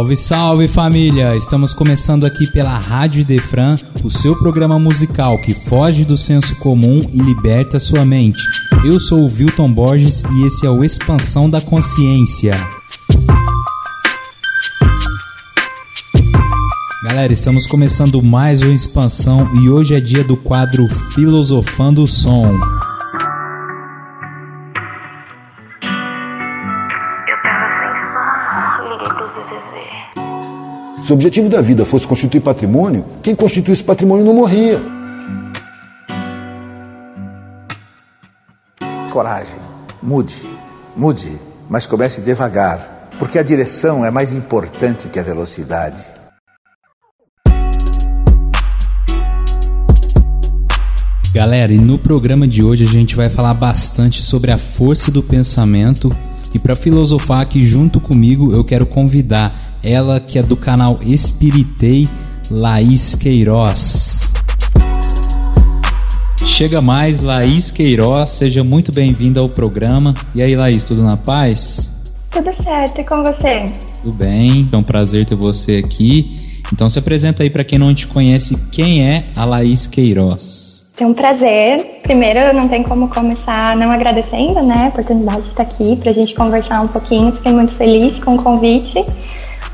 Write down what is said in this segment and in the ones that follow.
Salve, salve família! Estamos começando aqui pela Rádio Defran, o seu programa musical que foge do senso comum e liberta sua mente. Eu sou o Wilton Borges e esse é o Expansão da Consciência. Galera, estamos começando mais uma expansão e hoje é dia do quadro Filosofando o Som. Se o objetivo da vida fosse constituir patrimônio, quem constituísse patrimônio não morria. Coragem, mude, mude, mas comece devagar, porque a direção é mais importante que a velocidade. Galera, e no programa de hoje a gente vai falar bastante sobre a força do pensamento. E para filosofar aqui junto comigo, eu quero convidar ela que é do canal Espiritei, Laís Queiroz. Chega mais, Laís Queiroz, seja muito bem-vinda ao programa. E aí, Laís, tudo na paz? Tudo certo, e com você? Tudo bem, é um prazer ter você aqui. Então se apresenta aí para quem não te conhece, quem é a Laís Queiroz? É um prazer. Primeiro, não tem como começar não agradecendo, né, a oportunidade de estar aqui para a gente conversar um pouquinho. Fiquei muito feliz com o convite.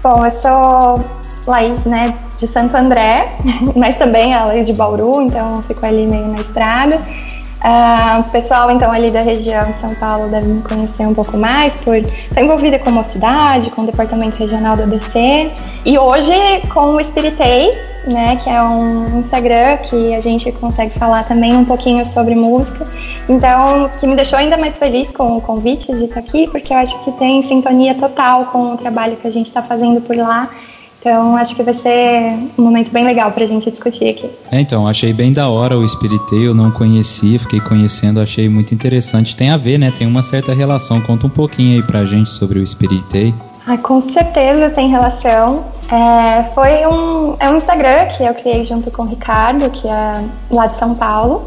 Bom, eu sou Laís, né, de Santo André, mas também a Laís de Bauru, então fico ali meio na estrada. Uh, o pessoal, então, ali da região de São Paulo deve me conhecer um pouco mais por estar envolvida com mocidade, com o departamento regional do ABC. E hoje com o Espiritei, né, que é um Instagram que a gente consegue falar também um pouquinho sobre música. Então, que me deixou ainda mais feliz com o convite de estar aqui, porque eu acho que tem sintonia total com o trabalho que a gente está fazendo por lá então, acho que vai ser um momento bem legal para a gente discutir aqui. É, então, achei bem da hora o Spiritei, eu não conhecia, fiquei conhecendo, achei muito interessante. Tem a ver, né? Tem uma certa relação. Conta um pouquinho aí pra gente sobre o Spiritei. Ah, com certeza tem relação. É, foi um, é um Instagram que eu criei junto com o Ricardo, que é lá de São Paulo,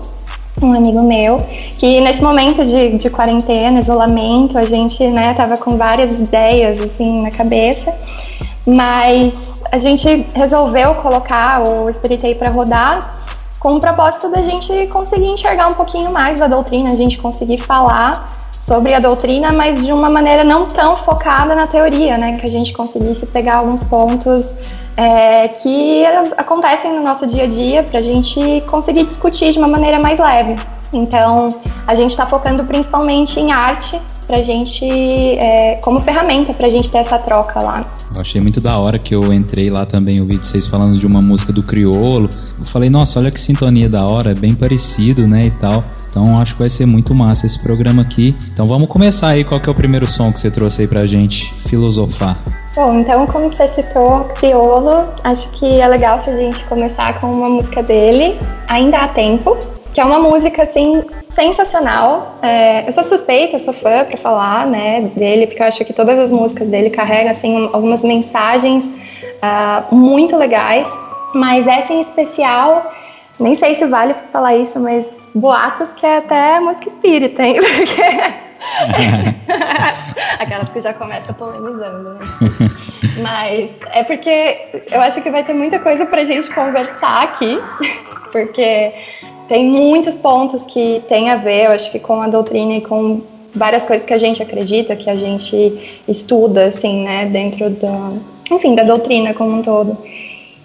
um amigo meu, que nesse momento de, de quarentena, isolamento, a gente né, tava com várias ideias assim na cabeça. Mas a gente resolveu colocar o Spiritei para rodar com o propósito da gente conseguir enxergar um pouquinho mais da doutrina, a gente conseguir falar sobre a doutrina, mas de uma maneira não tão focada na teoria, né? Que a gente conseguisse pegar alguns pontos é, que acontecem no nosso dia a dia para a gente conseguir discutir de uma maneira mais leve. Então, a gente está focando principalmente em arte pra gente, é, como ferramenta pra gente ter essa troca lá. Eu achei muito da hora que eu entrei lá também, eu vi vocês falando de uma música do Criolo. Eu falei, nossa, olha que sintonia da hora, é bem parecido, né, e tal. Então acho que vai ser muito massa esse programa aqui. Então vamos começar aí, qual que é o primeiro som que você trouxe aí pra gente filosofar? Bom, então como você citou Criolo, acho que é legal se a gente começar com uma música dele, Ainda há Tempo, que é uma música assim sensacional. É, eu sou suspeita, sou fã para falar, né, dele, porque eu acho que todas as músicas dele carregam assim algumas mensagens uh, muito legais. Mas essa em especial, nem sei se vale falar isso, mas boatos que é até música espírita, hein? Porque Aquelas que já começa polemizando, né? Mas é porque eu acho que vai ter muita coisa pra gente conversar aqui, porque tem muitos pontos que tem a ver, eu acho que com a doutrina e com várias coisas que a gente acredita, que a gente estuda, assim, né, dentro da, enfim, da doutrina como um todo.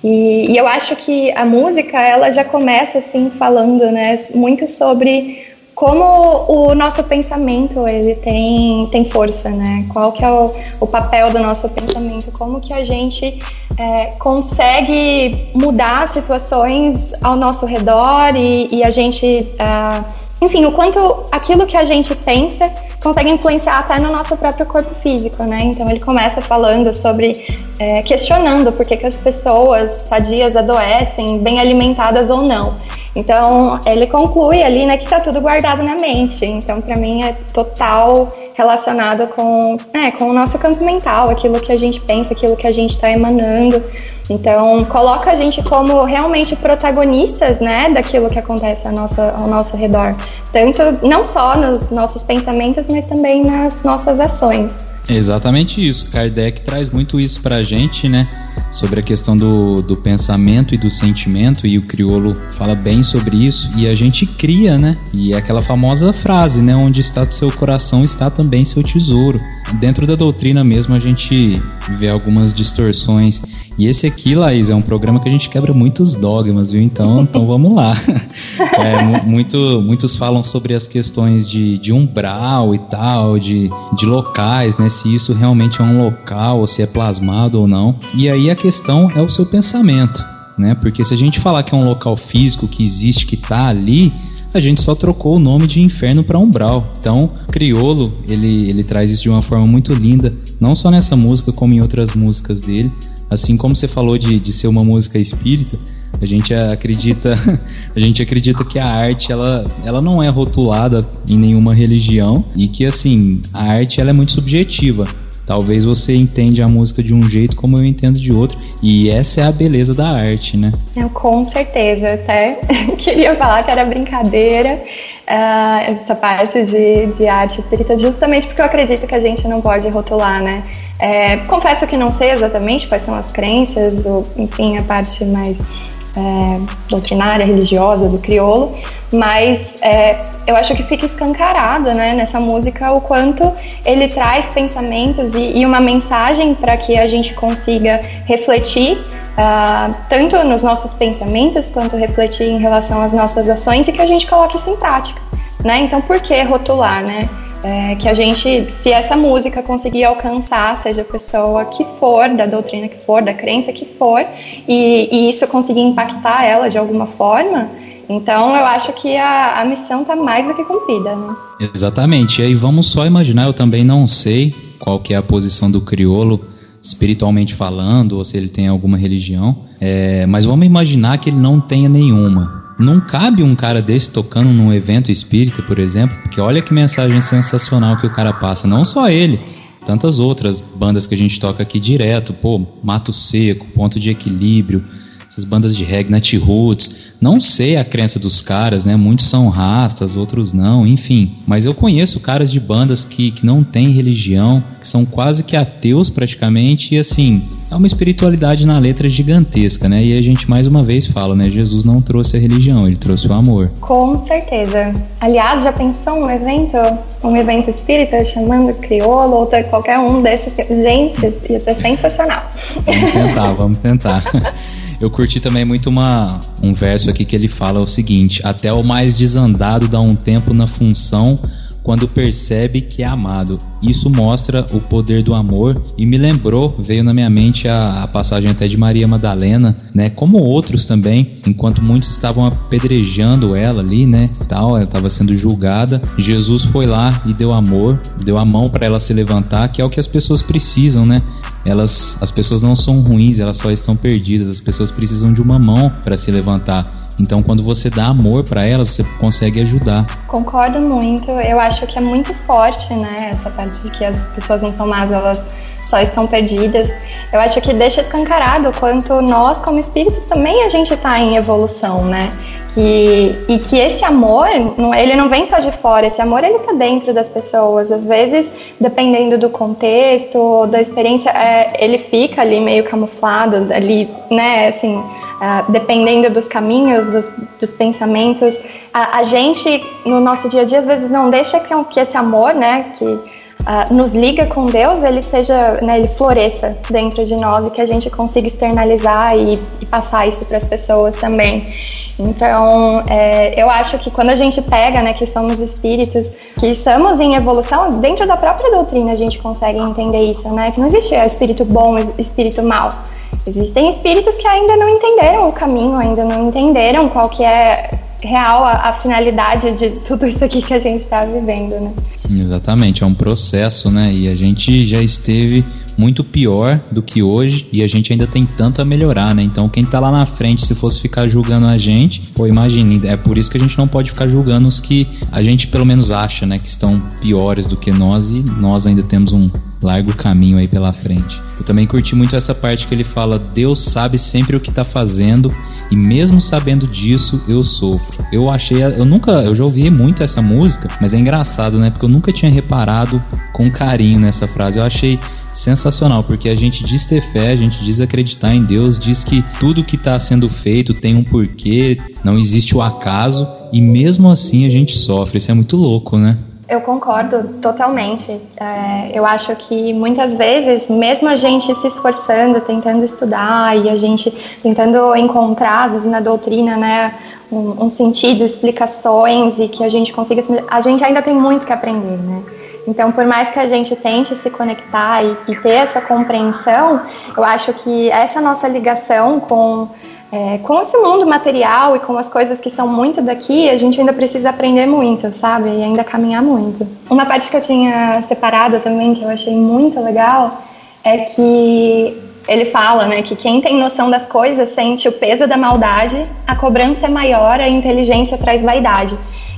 E, e eu acho que a música, ela já começa, assim, falando, né, muito sobre como o nosso pensamento ele tem, tem força, né? Qual que é o, o papel do nosso pensamento? Como que a gente é, consegue mudar situações ao nosso redor e, e a gente, uh, enfim, o quanto aquilo que a gente pensa consegue influenciar até no nosso próprio corpo físico, né? Então ele começa falando sobre, é, questionando por que, que as pessoas sadias adoecem, bem alimentadas ou não. Então ele conclui ali, né, que está tudo guardado na mente. Então para mim é total relacionado com, é, com o nosso campo mental, aquilo que a gente pensa, aquilo que a gente está emanando. Então, coloca a gente como realmente protagonistas, né, daquilo que acontece ao nosso, ao nosso redor. Tanto, não só nos nossos pensamentos, mas também nas nossas ações. Exatamente isso. Kardec traz muito isso pra gente, né? Sobre a questão do, do pensamento e do sentimento, e o criolo fala bem sobre isso, e a gente cria, né? E é aquela famosa frase, né? Onde está o seu coração, está também seu tesouro. Dentro da doutrina mesmo, a gente vê algumas distorções e esse aqui, Laís, é um programa que a gente quebra muitos dogmas, viu? Então, então vamos lá. É, muito, muitos falam sobre as questões de, de umbral e tal, de, de locais, né? Se isso realmente é um local, ou se é plasmado ou não. E aí a questão é o seu pensamento, né? Porque se a gente falar que é um local físico que existe, que está ali, a gente só trocou o nome de inferno para umbral. Então, Criolo, ele, ele traz isso de uma forma muito linda, não só nessa música, como em outras músicas dele. Assim como você falou de, de ser uma música espírita, a gente acredita, a gente acredita que a arte ela, ela não é rotulada em nenhuma religião e que assim a arte ela é muito subjetiva. Talvez você entende a música de um jeito como eu entendo de outro e essa é a beleza da arte, né? Eu, com certeza, até queria falar que era brincadeira uh, essa parte de, de arte espírita, justamente porque eu acredito que a gente não pode rotular, né? É, confesso que não sei exatamente quais são as crenças, ou, enfim, a parte mais é, doutrinária, religiosa do crioulo, mas é, eu acho que fica escancarado né, nessa música o quanto ele traz pensamentos e, e uma mensagem para que a gente consiga refletir uh, tanto nos nossos pensamentos quanto refletir em relação às nossas ações e que a gente coloque isso em prática. Né? Então, por que rotular, né? É, que a gente, se essa música conseguir alcançar, seja a pessoa que for, da doutrina que for, da crença que for, e, e isso conseguir impactar ela de alguma forma, então eu acho que a, a missão está mais do que cumprida. Né? Exatamente. E aí vamos só imaginar, eu também não sei qual que é a posição do criolo espiritualmente falando, ou se ele tem alguma religião, é, mas vamos imaginar que ele não tenha nenhuma. Não cabe um cara desse tocando num evento espírita, por exemplo, porque olha que mensagem sensacional que o cara passa. Não só ele, tantas outras bandas que a gente toca aqui direto, pô, Mato Seco, Ponto de Equilíbrio, essas bandas de reggae, Nat Roots. Não sei a crença dos caras, né? Muitos são rastas, outros não, enfim. Mas eu conheço caras de bandas que, que não têm religião, que são quase que ateus praticamente, e assim, é uma espiritualidade na letra gigantesca, né? E a gente mais uma vez fala, né? Jesus não trouxe a religião, ele trouxe o amor. Com certeza. Aliás, já pensou um evento, um evento espírita chamando crioulo ou qualquer um desses? Gente, ia ser sensacional. Vamos tentar, vamos tentar. Eu curti também muito uma, um verso aqui que ele fala o seguinte: Até o mais desandado dá um tempo na função quando percebe que é amado. Isso mostra o poder do amor e me lembrou, veio na minha mente a, a, passagem até de Maria Madalena, né? Como outros também, enquanto muitos estavam apedrejando ela ali, né? Tal, ela estava sendo julgada. Jesus foi lá e deu amor, deu a mão para ela se levantar, que é o que as pessoas precisam, né? Elas, as pessoas não são ruins, elas só estão perdidas. As pessoas precisam de uma mão para se levantar. Então, quando você dá amor para elas, você consegue ajudar. Concordo muito. Eu acho que é muito forte, né? Essa parte de que as pessoas não são más, elas só estão perdidas. Eu acho que deixa escancarado quanto nós, como espíritos, também a gente está em evolução, né? Que, e que esse amor, ele não vem só de fora, esse amor ele está dentro das pessoas. Às vezes, dependendo do contexto, da experiência, é, ele fica ali meio camuflado, ali, né? Assim, Uh, dependendo dos caminhos, dos, dos pensamentos, a, a, gente no nosso dia a dia às vezes não deixa que, que esse amor, né, que uh, nos liga com Deus, ele seja, né, ele floresça dentro de nós e que a gente consiga externalizar e, e passar isso para as pessoas também. Então, é, eu acho que quando a gente pega, né, que somos espíritos, que estamos em evolução, dentro da própria doutrina a gente consegue entender isso, né, que não existe espírito bom, espírito mau. Existem espíritos que ainda não entenderam o caminho, ainda não entenderam qual que é real a, a, finalidade de tudo isso aqui que a gente está vivendo, né? Exatamente, é um processo, né? E a gente já esteve muito pior do que hoje e a gente ainda tem tanto a melhorar, né? Então quem tá lá na frente, se fosse ficar julgando a gente, pô, imagine, é por isso que a gente não pode ficar julgando os que a gente pelo menos acha, né, que estão piores do que nós e nós ainda temos um largo caminho aí pela frente. Eu também curti muito essa parte que ele fala: Deus sabe sempre o que tá fazendo e mesmo sabendo disso, eu sofro. Eu achei, eu nunca, eu já ouvi muito essa música, mas é engraçado, né? Porque eu nunca tinha reparado com carinho nessa frase. Eu achei sensacional, porque a gente diz ter fé, a gente diz acreditar em Deus, diz que tudo que está sendo feito tem um porquê, não existe o acaso, e mesmo assim a gente sofre. Isso é muito louco, né? Eu concordo totalmente. É, eu acho que muitas vezes, mesmo a gente se esforçando, tentando estudar e a gente tentando encontrar, às vezes, na doutrina, né, um, um sentido, explicações e que a gente consiga, a gente ainda tem muito que aprender, né? Então, por mais que a gente tente se conectar e, e ter essa compreensão, eu acho que essa nossa ligação com é, com esse mundo material e com as coisas que são muito daqui, a gente ainda precisa aprender muito, sabe? E ainda caminhar muito. Uma parte que eu tinha separado também, que eu achei muito legal, é que ele fala, né, que quem tem noção das coisas sente o peso da maldade, a cobrança é maior, a inteligência traz vaidade.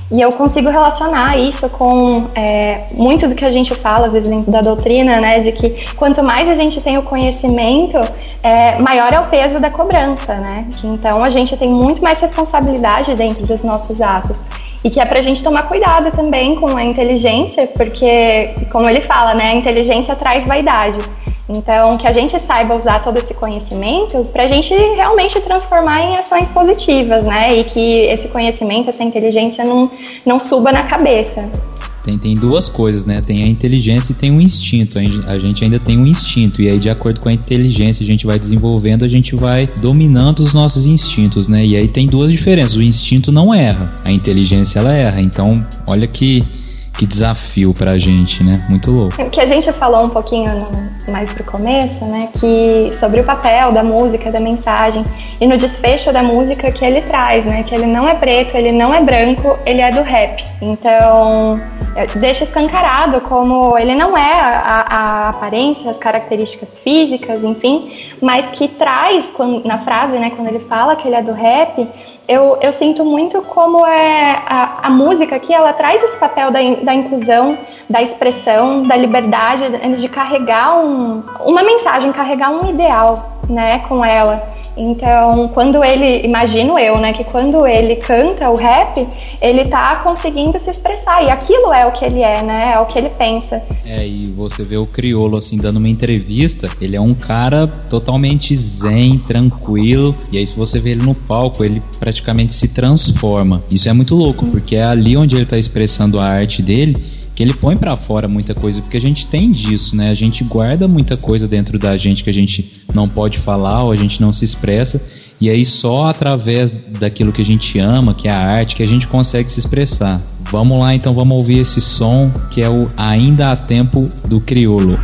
E eu consigo relacionar isso com é, muito do que a gente fala, às vezes, dentro da doutrina, né? De que quanto mais a gente tem o conhecimento, é, maior é o peso da cobrança, né? Então a gente tem muito mais responsabilidade dentro dos nossos atos. E que é pra gente tomar cuidado também com a inteligência, porque, como ele fala, né? A inteligência traz vaidade. Então, que a gente saiba usar todo esse conhecimento para a gente realmente transformar em ações positivas, né? E que esse conhecimento, essa inteligência não, não suba na cabeça. Tem, tem duas coisas, né? Tem a inteligência e tem o instinto. A gente ainda tem um instinto. E aí, de acordo com a inteligência, a gente vai desenvolvendo, a gente vai dominando os nossos instintos, né? E aí tem duas diferenças. O instinto não erra, a inteligência ela erra. Então, olha que que desafio pra gente, né? Muito louco. O que a gente falou um pouquinho no, mais pro começo, né? Que sobre o papel da música, da mensagem e no desfecho da música que ele traz, né? Que ele não é preto, ele não é branco, ele é do rap. Então é, deixa escancarado como ele não é a, a aparência, as características físicas, enfim, mas que traz na frase, né? Quando ele fala que ele é do rap eu, eu sinto muito como é a, a música aqui, ela traz esse papel da, da inclusão, da expressão, da liberdade, de carregar um, uma mensagem, carregar um ideal, né, com ela. Então, quando ele, imagino eu, né, que quando ele canta o rap, ele tá conseguindo se expressar. E aquilo é o que ele é, né? É o que ele pensa. É, e você vê o Criolo, assim, dando uma entrevista, ele é um cara totalmente zen, tranquilo. E aí, se você vê ele no palco, ele praticamente se transforma. Isso é muito louco, porque é ali onde ele tá expressando a arte dele que ele põe para fora muita coisa, porque a gente tem disso, né? A gente guarda muita coisa dentro da gente que a gente não pode falar ou a gente não se expressa, e aí só através daquilo que a gente ama, que é a arte, que a gente consegue se expressar. Vamos lá, então vamos ouvir esse som que é o Ainda há Tempo do Criolo.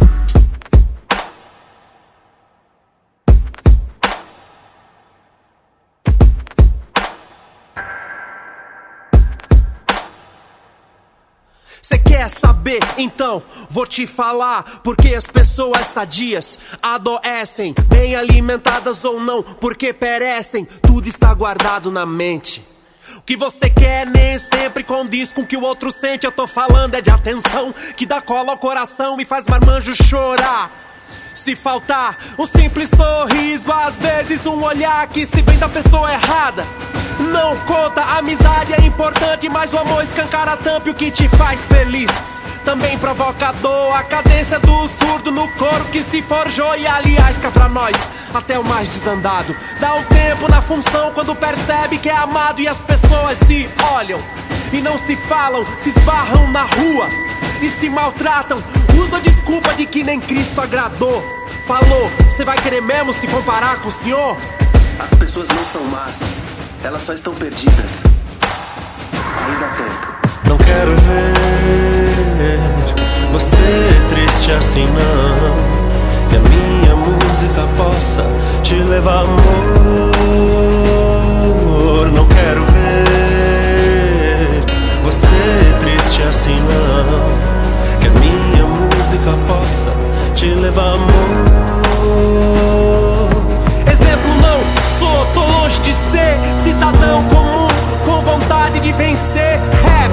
Saber, então vou te falar porque as pessoas sadias adoecem, bem alimentadas ou não, porque perecem, tudo está guardado na mente. O que você quer nem sempre condiz com o que o outro sente. Eu tô falando é de atenção que dá cola ao coração e faz marmanjo chorar. Se faltar um simples sorriso, às vezes um olhar que se vem da pessoa errada. Não conta, amizade é importante, mas o amor escancara tampa o que te faz feliz também provocador. A cadência do surdo no coro que se forjou. E aliás, cá pra nós, até o mais desandado. Dá um tempo na função quando percebe que é amado e as pessoas se olham e não se falam, se esbarram na rua e se maltratam. Usa a desculpa de que nem Cristo agradou. Falou, você vai querer mesmo se comparar com o Senhor? As pessoas não são más, elas só estão perdidas. Ainda há tempo. Não quero ver você triste assim não. Que a minha música possa te levar amor. Não quero ver assim não. Que a minha música possa te levar amor. Exemplo não sou, tô longe de ser cidadão comum com vontade de vencer. Rap,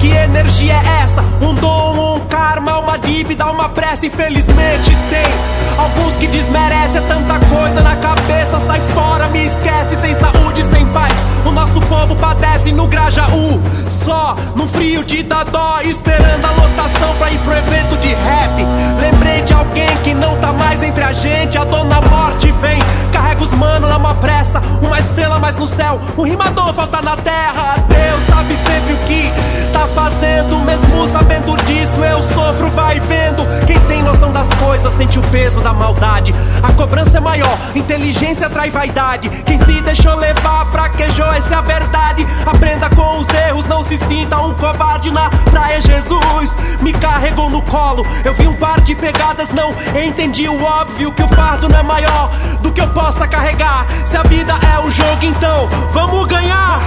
que energia é essa? Um dom, um karma, uma dívida, uma pressa. Infelizmente tem alguns que desmerecem é tanta coisa na cabeça. Sai fora, me esquece, sem saúde, sem paz. O nosso povo padece no Grajaú, só num frio de dadó, esperando a lotação pra ir pro evento de rap. Lembrei de alguém que não tá mais entre a gente. A dona morte vem, carrega os mano numa pressa. Uma estrela mais no céu, um rimador falta na terra. Deus sabe sempre o que tá fazendo, mesmo sabendo disso. Eu sofro, vai vendo. Quem tem noção das coisas sente o peso da maldade. A cobrança é maior, inteligência atrai vaidade. Quem se deixou levar, fraquejou, essa é a verdade. Aprenda com os erros, não se sinta um covarde na praia. Jesus me carregou no colo. Eu vi um par de pegadas, não entendi o óbvio que o fardo não é maior do que eu possa carregar. Se a vida é um jogo, então vamos ganhar.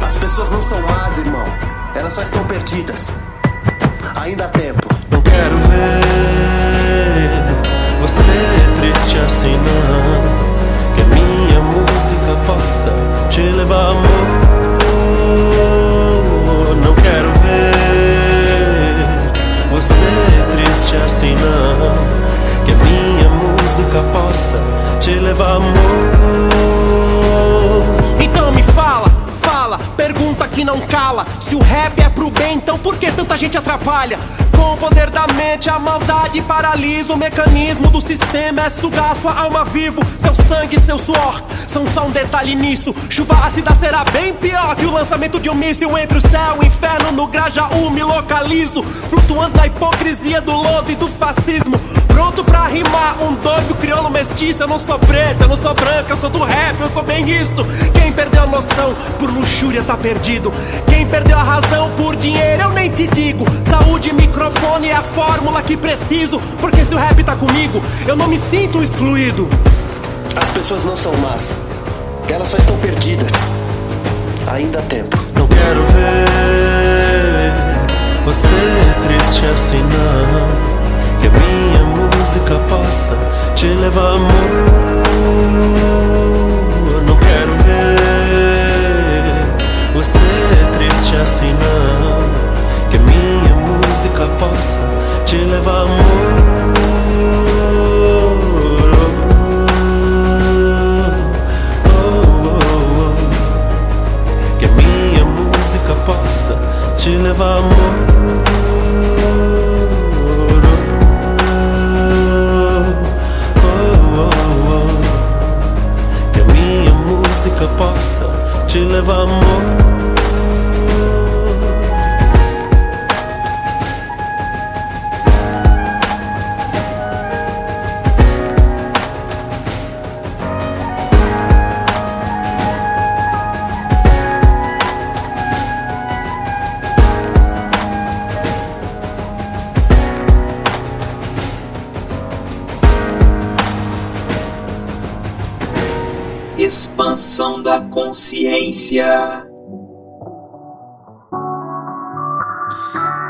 As pessoas não são más, irmão. Elas só estão perdidas. Ainda há tempo. Não quero ver você triste assim não. Que a minha música possa te levar amor. Então por que tanta gente atrapalha? Com o poder da mente, a maldade paralisa o mecanismo do sistema. É sugar sua alma vivo, seu sangue, seu suor. São só um detalhe nisso. Chuva ácida será bem pior que o lançamento de um míssil entre o céu e o inferno. No Grajaú me localizo, flutuando na hipocrisia do lodo e do fascismo. Pronto pra rimar, um doido crioulo mestiço. Eu não sou preto, eu não sou branco, eu sou do rap, eu sou bem isso. Perdeu a noção por luxúria tá perdido. Quem perdeu a razão por dinheiro, eu nem te digo. Saúde, microfone é a fórmula que preciso. Porque se o rap tá comigo, eu não me sinto excluído. As pessoas não são más. Elas só estão perdidas. Ainda há tempo. Não quero ver você triste assim não. Que a minha música possa te levar amor. Você triste assim não. Que a minha música possa te levar amor. Oh, oh, oh. Que a minha música possa te levar amor. Possa te levar amor. Consciência.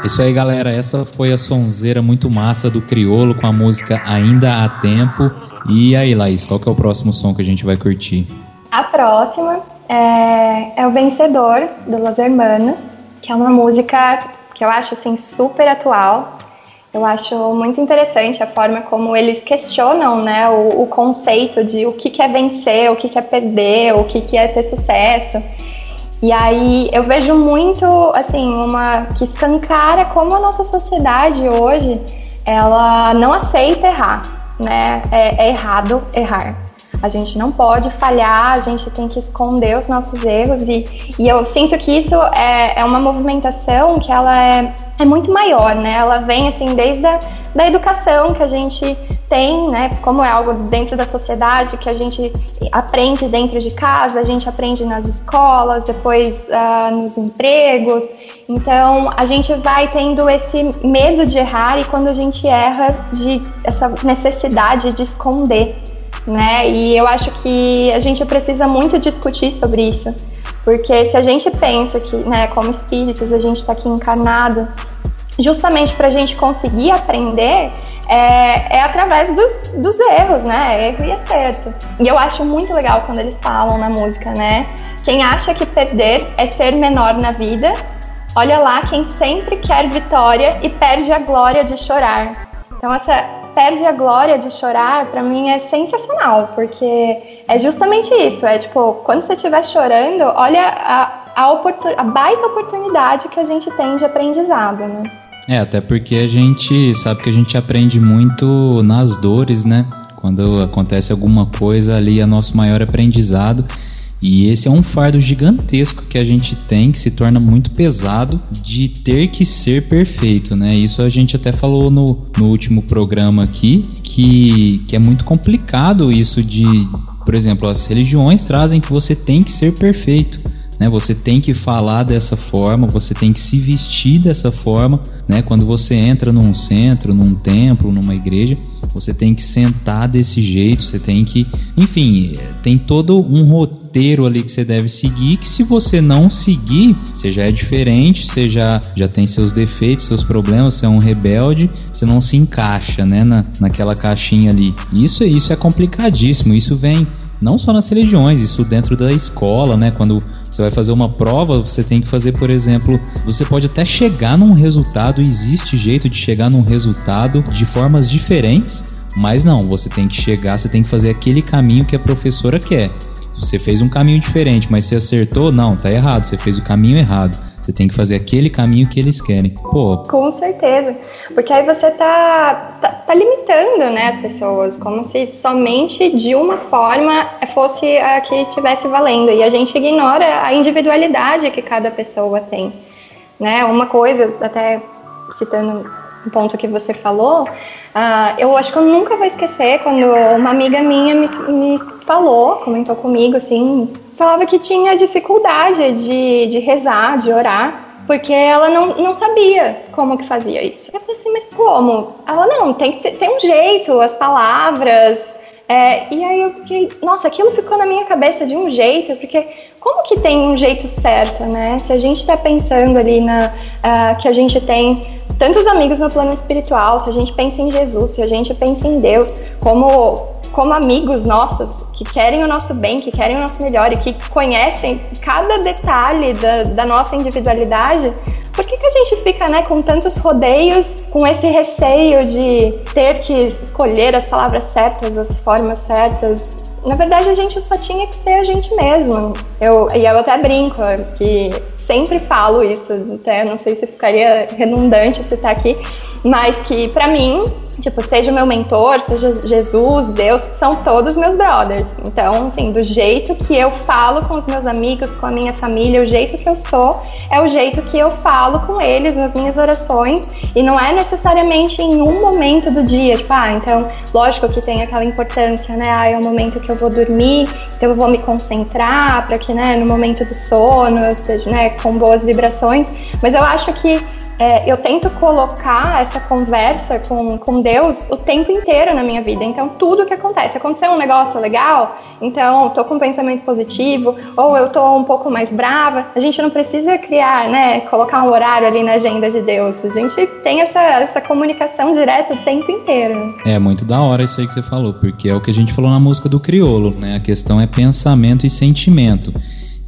É Isso aí, galera. Essa foi a sonzeira muito massa do Criolo com a música Ainda há Tempo. E aí, Laís, qual que é o próximo som que a gente vai curtir? A próxima é, é o Vencedor, do Los Hermanos, que é uma música que eu acho assim super atual. Eu acho muito interessante a forma como eles questionam né, o, o conceito de o que, que é vencer, o que, que é perder, o que, que é ter sucesso. E aí eu vejo muito assim uma que escancara como a nossa sociedade hoje ela não aceita errar, né? É, é errado errar. A gente não pode falhar, a gente tem que esconder os nossos erros e, e eu sinto que isso é, é uma movimentação que ela é, é muito maior, né? Ela vem assim desde a da educação que a gente tem, né? Como é algo dentro da sociedade que a gente aprende dentro de casa, a gente aprende nas escolas, depois uh, nos empregos. Então a gente vai tendo esse medo de errar e quando a gente erra, de essa necessidade de esconder né? E eu acho que a gente precisa muito discutir sobre isso, Porque se a gente pensa que, né, como espíritos, a gente está aqui encarnado justamente para a gente conseguir aprender é, é através dos, dos, erros, né? Erro e acerto. E eu acho muito legal quando eles falam na música, né? Quem acha que perder é ser menor na vida, olha lá quem sempre quer vitória e perde a glória de chorar. Então essa perde a glória de chorar, para mim é sensacional, porque é justamente isso. É tipo, quando você estiver chorando, olha a, a, a baita oportunidade que a gente tem de aprendizado, né? É, até porque a gente sabe que a gente aprende muito nas dores, né? Quando acontece alguma coisa ali é nosso maior aprendizado. E esse é um fardo gigantesco que a gente tem, que se torna muito pesado de ter que ser perfeito, né? Isso a gente até falou no, no último programa aqui, que, que é muito complicado isso de, por exemplo, as religiões trazem que você tem que ser perfeito. Né, você tem que falar dessa forma, você tem que se vestir dessa forma, né? Quando você entra num centro, num templo, numa igreja, você tem que sentar desse jeito, você tem que, enfim, tem todo um roteiro ali que você deve seguir, que se você não seguir, você já é diferente, você já, já tem seus defeitos, seus problemas, você é um rebelde, você não se encaixa, né, na, naquela caixinha ali. Isso, isso é complicadíssimo, isso vem não só nas religiões, isso dentro da escola, né? Quando você vai fazer uma prova, você tem que fazer, por exemplo, você pode até chegar num resultado, existe jeito de chegar num resultado de formas diferentes, mas não, você tem que chegar, você tem que fazer aquele caminho que a professora quer. Você fez um caminho diferente, mas você acertou? Não, tá errado. Você fez o caminho errado. Você tem que fazer aquele caminho que eles querem. Pô. Com certeza. Porque aí você tá, tá, tá, limitando né, as pessoas, como se somente de uma forma fosse a que estivesse valendo. E a gente ignora a individualidade que cada pessoa tem. Né? Uma coisa, até citando um ponto que você falou, uh, eu acho que eu nunca vou esquecer quando uma amiga minha me, me falou, comentou comigo, assim, falava que tinha dificuldade de, de rezar, de orar, porque ela não, não sabia como que fazia isso. Eu falei assim, mas como? Ela, não, tem, tem um jeito, as palavras... É, e aí eu fiquei, nossa, aquilo ficou na minha cabeça de um jeito, porque como que tem um jeito certo, né? Se a gente está pensando ali na uh, que a gente tem tantos amigos no plano espiritual, se a gente pensa em Jesus, se a gente pensa em Deus, como como amigos nossos que querem o nosso bem, que querem o nosso melhor e que conhecem cada detalhe da, da nossa individualidade, por que, que a gente fica né, com tantos rodeios, com esse receio de ter que escolher as palavras certas, as formas certas? Na verdade, a gente só tinha que ser a gente mesmo. Eu, e eu até brinco que sempre falo isso, até não sei se ficaria redundante citar aqui, mas que para mim Tipo, seja meu mentor, seja Jesus, Deus, são todos meus brothers. Então, assim, do jeito que eu falo com os meus amigos, com a minha família, o jeito que eu sou, é o jeito que eu falo com eles nas minhas orações. E não é necessariamente em um momento do dia, tipo, ah, então, lógico que tem aquela importância, né? Ah, é o momento que eu vou dormir, então eu vou me concentrar para que, né, no momento do sono eu esteja, né, com boas vibrações. Mas eu acho que é, eu tento colocar essa conversa com, com Deus o tempo inteiro na minha vida. Então, tudo que acontece, aconteceu um negócio legal, então tô com um pensamento positivo, ou eu tô um pouco mais brava. A gente não precisa criar, né, colocar um horário ali na agenda de Deus. A gente tem essa, essa comunicação direta o tempo inteiro. É muito da hora isso aí que você falou, porque é o que a gente falou na música do Criolo, né? A questão é pensamento e sentimento.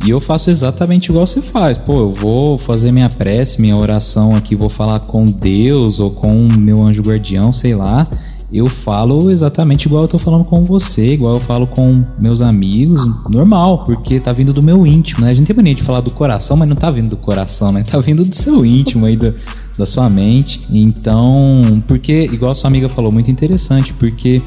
E eu faço exatamente igual você faz. Pô, eu vou fazer minha prece, minha oração aqui, vou falar com Deus ou com meu anjo guardião, sei lá. Eu falo exatamente igual eu tô falando com você, igual eu falo com meus amigos, normal, porque tá vindo do meu íntimo, né? A gente tem mania de falar do coração, mas não tá vindo do coração, né? Tá vindo do seu íntimo aí, do, da sua mente. Então, porque, igual sua amiga falou, muito interessante, porque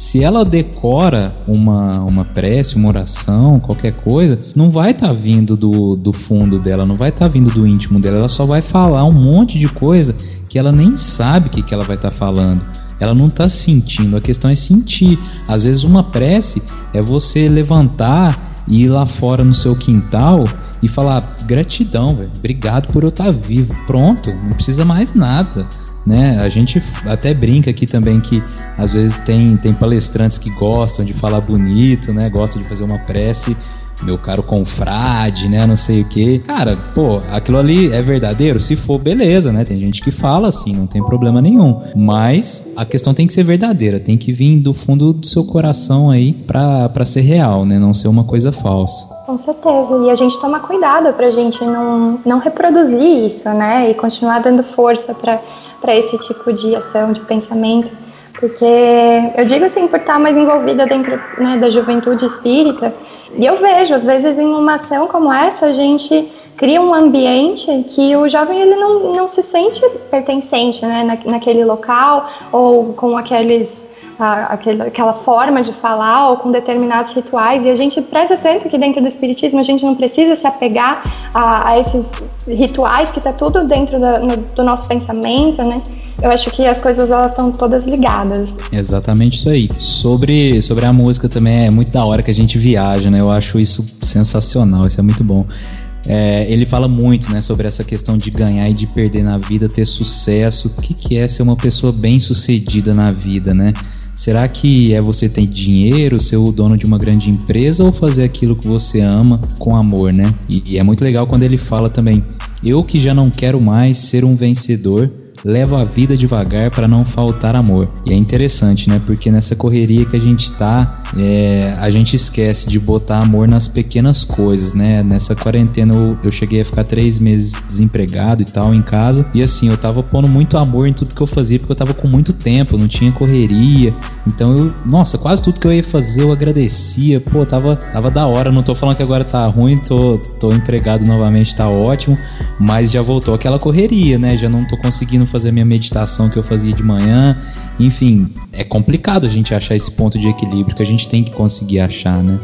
se ela decora uma, uma prece, uma oração, qualquer coisa, não vai estar tá vindo do, do fundo dela, não vai estar tá vindo do íntimo dela, ela só vai falar um monte de coisa que ela nem sabe o que, que ela vai estar tá falando. Ela não está sentindo, a questão é sentir. Às vezes, uma prece é você levantar e ir lá fora no seu quintal e falar gratidão, velho. Obrigado por eu estar tá vivo. Pronto, não precisa mais nada né? A gente até brinca aqui também que às vezes tem, tem palestrantes que gostam de falar bonito, né? Gostam de fazer uma prece meu caro confrade, né? Não sei o que. Cara, pô, aquilo ali é verdadeiro? Se for, beleza, né? Tem gente que fala assim, não tem problema nenhum. Mas a questão tem que ser verdadeira, tem que vir do fundo do seu coração aí pra, pra ser real, né? Não ser uma coisa falsa. Com certeza. E a gente toma cuidado pra gente não, não reproduzir isso, né? E continuar dando força pra, pra esse tipo de ação, de pensamento. Porque eu digo assim, por estar mais envolvida dentro né, da juventude espírita, e eu vejo, às vezes, em uma ação como essa, a gente cria um ambiente que o jovem ele não, não se sente pertencente né, na, naquele local ou com aqueles aquele, aquela forma de falar ou com determinados rituais. E a gente preza tanto que dentro do Espiritismo a gente não precisa se apegar a, a esses rituais, que está tudo dentro do, no, do nosso pensamento, né? eu acho que as coisas elas estão todas ligadas. Exatamente isso aí. Sobre, sobre a música também é muito da hora que a gente viaja, né? Eu acho isso sensacional, isso é muito bom. É, ele fala muito né, sobre essa questão de ganhar e de perder na vida, ter sucesso. O que, que é ser uma pessoa bem sucedida na vida, né? Será que é você ter dinheiro, ser o dono de uma grande empresa ou fazer aquilo que você ama com amor, né? E, e é muito legal quando ele fala também: eu que já não quero mais ser um vencedor, leva a vida devagar para não faltar amor. E é interessante, né? Porque nessa correria que a gente tá, é, a gente esquece de botar amor nas pequenas coisas, né? Nessa quarentena eu, eu, cheguei a ficar três meses desempregado e tal em casa. E assim, eu tava pondo muito amor em tudo que eu fazia, porque eu tava com muito tempo, não tinha correria. Então eu, nossa, quase tudo que eu ia fazer eu agradecia. Pô, tava, tava da hora. Não tô falando que agora tá ruim, tô, tô empregado novamente, tá ótimo. Mas já voltou aquela correria, né? Já não tô conseguindo fazer minha meditação que eu fazia de manhã. Enfim, é complicado a gente achar esse ponto de equilíbrio que a gente tem que conseguir achar, né?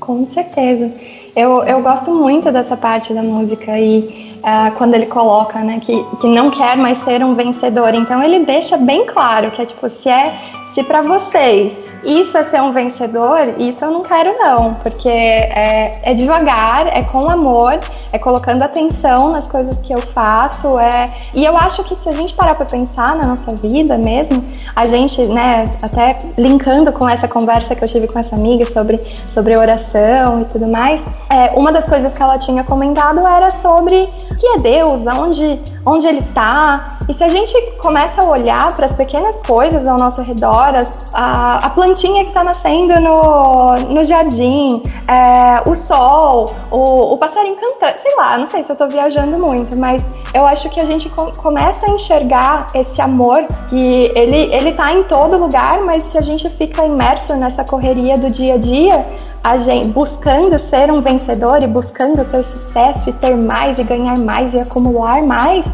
Com certeza. Eu, eu gosto muito dessa parte da música e uh, quando ele coloca, né, que, que não quer mais ser um vencedor. Então ele deixa bem claro que é tipo, se é se para vocês isso é ser um vencedor, isso eu não quero não, porque é, é, devagar, é com amor, é colocando atenção nas coisas que eu faço, é e eu acho que se a gente parar para pensar na nossa vida mesmo, a gente, né, até linkando com essa conversa que eu tive com essa amiga sobre sobre oração e tudo mais, é, uma das coisas que ela tinha comentado era sobre o que é Deus, aonde onde ele está, e se a gente começa a olhar para as pequenas coisas ao nosso redor, a, a plantinha que está nascendo no, no jardim, é, o sol, o, o passarinho cantando, sei lá, não sei se eu estou viajando muito, mas eu acho que a gente com, começa a enxergar esse amor que ele ele está em todo lugar, mas se a gente fica imerso nessa correria do dia a dia, a gente buscando ser um vencedor e buscando ter sucesso e ter mais e ganhar mais e acumular mais,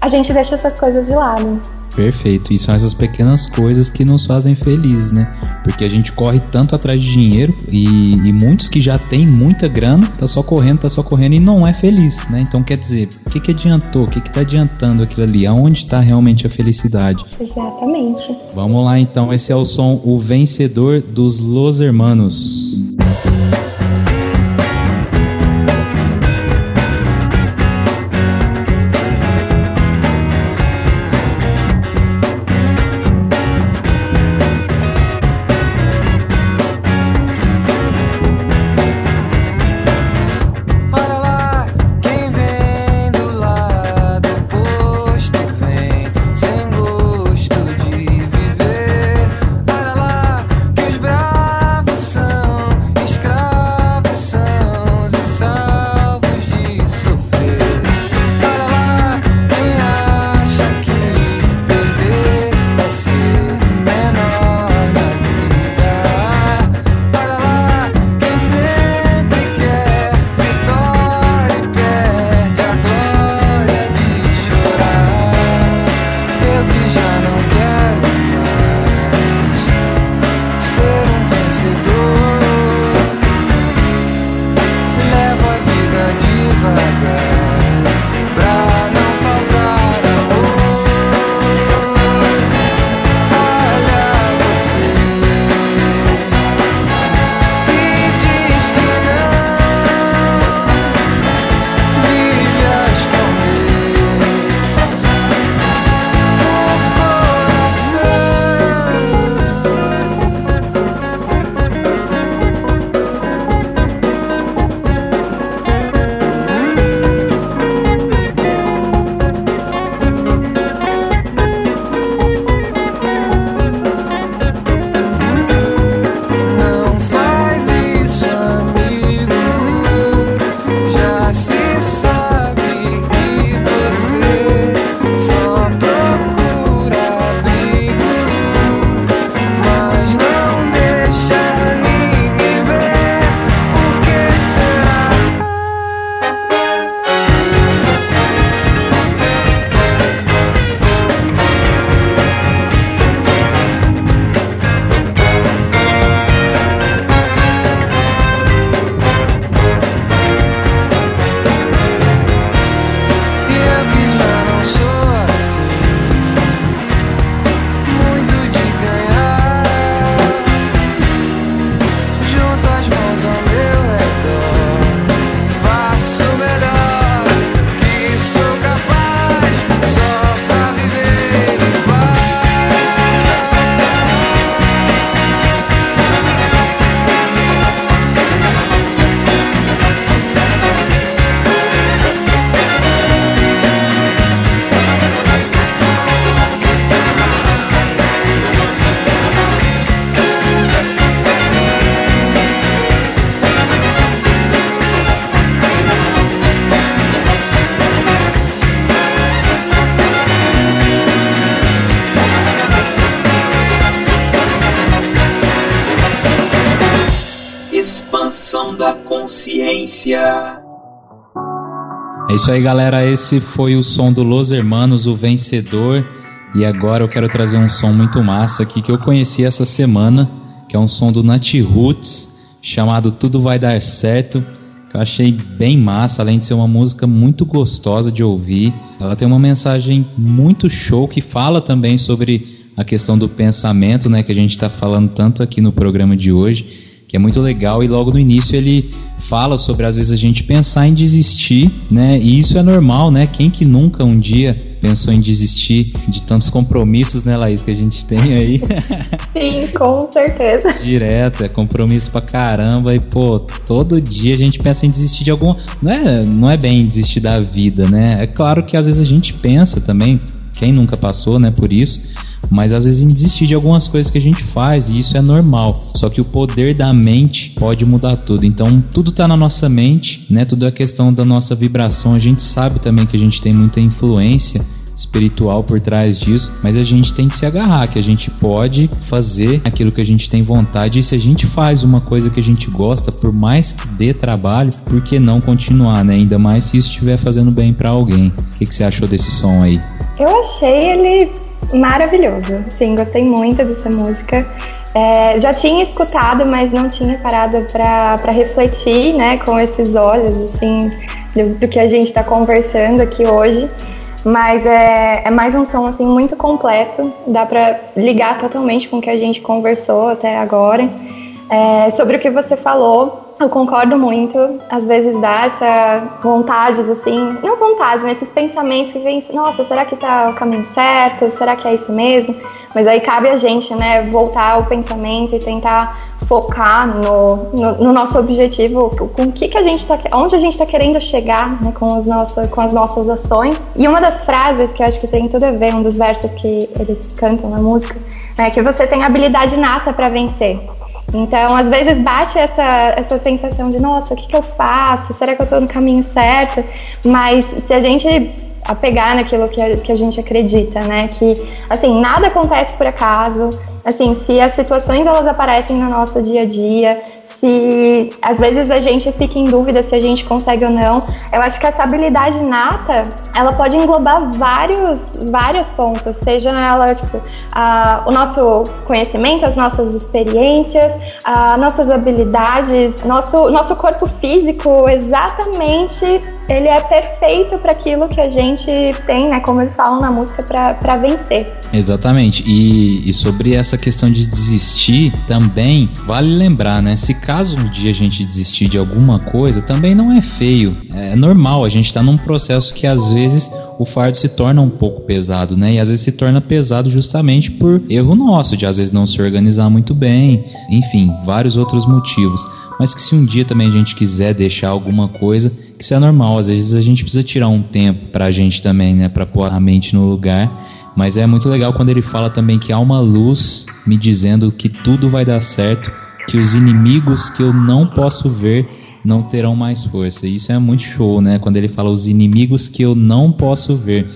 a gente deixa essas coisas de lado. Perfeito. E são essas pequenas coisas que nos fazem felizes, né? Porque a gente corre tanto atrás de dinheiro e, e, muitos que já têm muita grana, tá só correndo, tá só correndo e não é feliz, né? Então quer dizer, o que que adiantou? O que que tá adiantando aquilo ali? Aonde está realmente a felicidade? Exatamente. Vamos lá então, esse é o som O Vencedor dos Los Hermanos. Isso aí, galera. Esse foi o som do Los Hermanos, o vencedor. E agora eu quero trazer um som muito massa aqui que eu conheci essa semana, que é um som do Nat Roots, chamado Tudo Vai Dar Certo. Que eu achei bem massa, além de ser uma música muito gostosa de ouvir. Ela tem uma mensagem muito show que fala também sobre a questão do pensamento, né, que a gente está falando tanto aqui no programa de hoje que é muito legal e logo no início ele fala sobre às vezes a gente pensar em desistir, né? E isso é normal, né? Quem que nunca um dia pensou em desistir de tantos compromissos, né, Laís, que a gente tem aí? Sim, com certeza. Direto, é compromisso pra caramba e pô, todo dia a gente pensa em desistir de alguma, não é, não é bem desistir da vida, né? É claro que às vezes a gente pensa também, quem nunca passou, né, por isso, mas às vezes em desistir de algumas coisas que a gente faz e isso é normal. Só que o poder da mente pode mudar tudo. Então tudo está na nossa mente, né? Tudo é questão da nossa vibração. A gente sabe também que a gente tem muita influência espiritual por trás disso, mas a gente tem que se agarrar, que a gente pode fazer aquilo que a gente tem vontade e se a gente faz uma coisa que a gente gosta, por mais que dê trabalho, por que não continuar, né? Ainda mais se isso estiver fazendo bem para alguém. O que, que você achou desse som aí? Eu achei ele maravilhoso. Sim, gostei muito dessa música. É, já tinha escutado, mas não tinha parado para refletir, né, com esses olhos, assim, do, do que a gente está conversando aqui hoje. Mas é, é, mais um som, assim, muito completo. Dá para ligar totalmente com o que a gente conversou até agora. É, sobre o que você falou, eu concordo muito. Às vezes dá essa vontades, assim, não vontade, né? Esses pensamentos que vêm, nossa, será que tá o caminho certo? Será que é isso mesmo? Mas aí cabe a gente, né, voltar ao pensamento e tentar focar no, no, no nosso objetivo, com o que, que a gente tá, onde a gente está querendo chegar, né, com as nossas, com as nossas ações. E uma das frases que eu acho que tem tudo a ver, um dos versos que eles cantam na música, é que você tem habilidade nata para vencer. Então, às vezes bate essa, essa sensação de, nossa, o que, que eu faço? Será que eu estou no caminho certo? Mas se a gente apegar naquilo que a, que a gente acredita, né? Que, assim, nada acontece por acaso. Assim, se as situações elas aparecem no nosso dia a dia, se às vezes a gente fica em dúvida se a gente consegue ou não. Eu acho que essa habilidade nata, ela pode englobar vários, vários pontos, seja ela, tipo, a, o nosso conhecimento, as nossas experiências, a, nossas habilidades, nosso, nosso corpo físico, exatamente, ele é perfeito para aquilo que a gente tem, né, como eles falam na música, para vencer. Exatamente. E, e sobre essa questão de desistir, também vale lembrar, né, se caso um dia a gente desistir de alguma coisa, também não é feio. É normal, a gente está num processo que às vezes o fardo se torna um pouco pesado, né? E às vezes se torna pesado justamente por erro nosso, de às vezes não se organizar muito bem, enfim, vários outros motivos. Mas que se um dia também a gente quiser deixar alguma coisa, isso é normal, às vezes a gente precisa tirar um tempo pra gente também, né, para pôr a mente no lugar. Mas é muito legal quando ele fala também que há uma luz me dizendo que tudo vai dar certo que os inimigos que eu não posso ver não terão mais força. Isso é muito show, né? Quando ele fala os inimigos que eu não posso ver.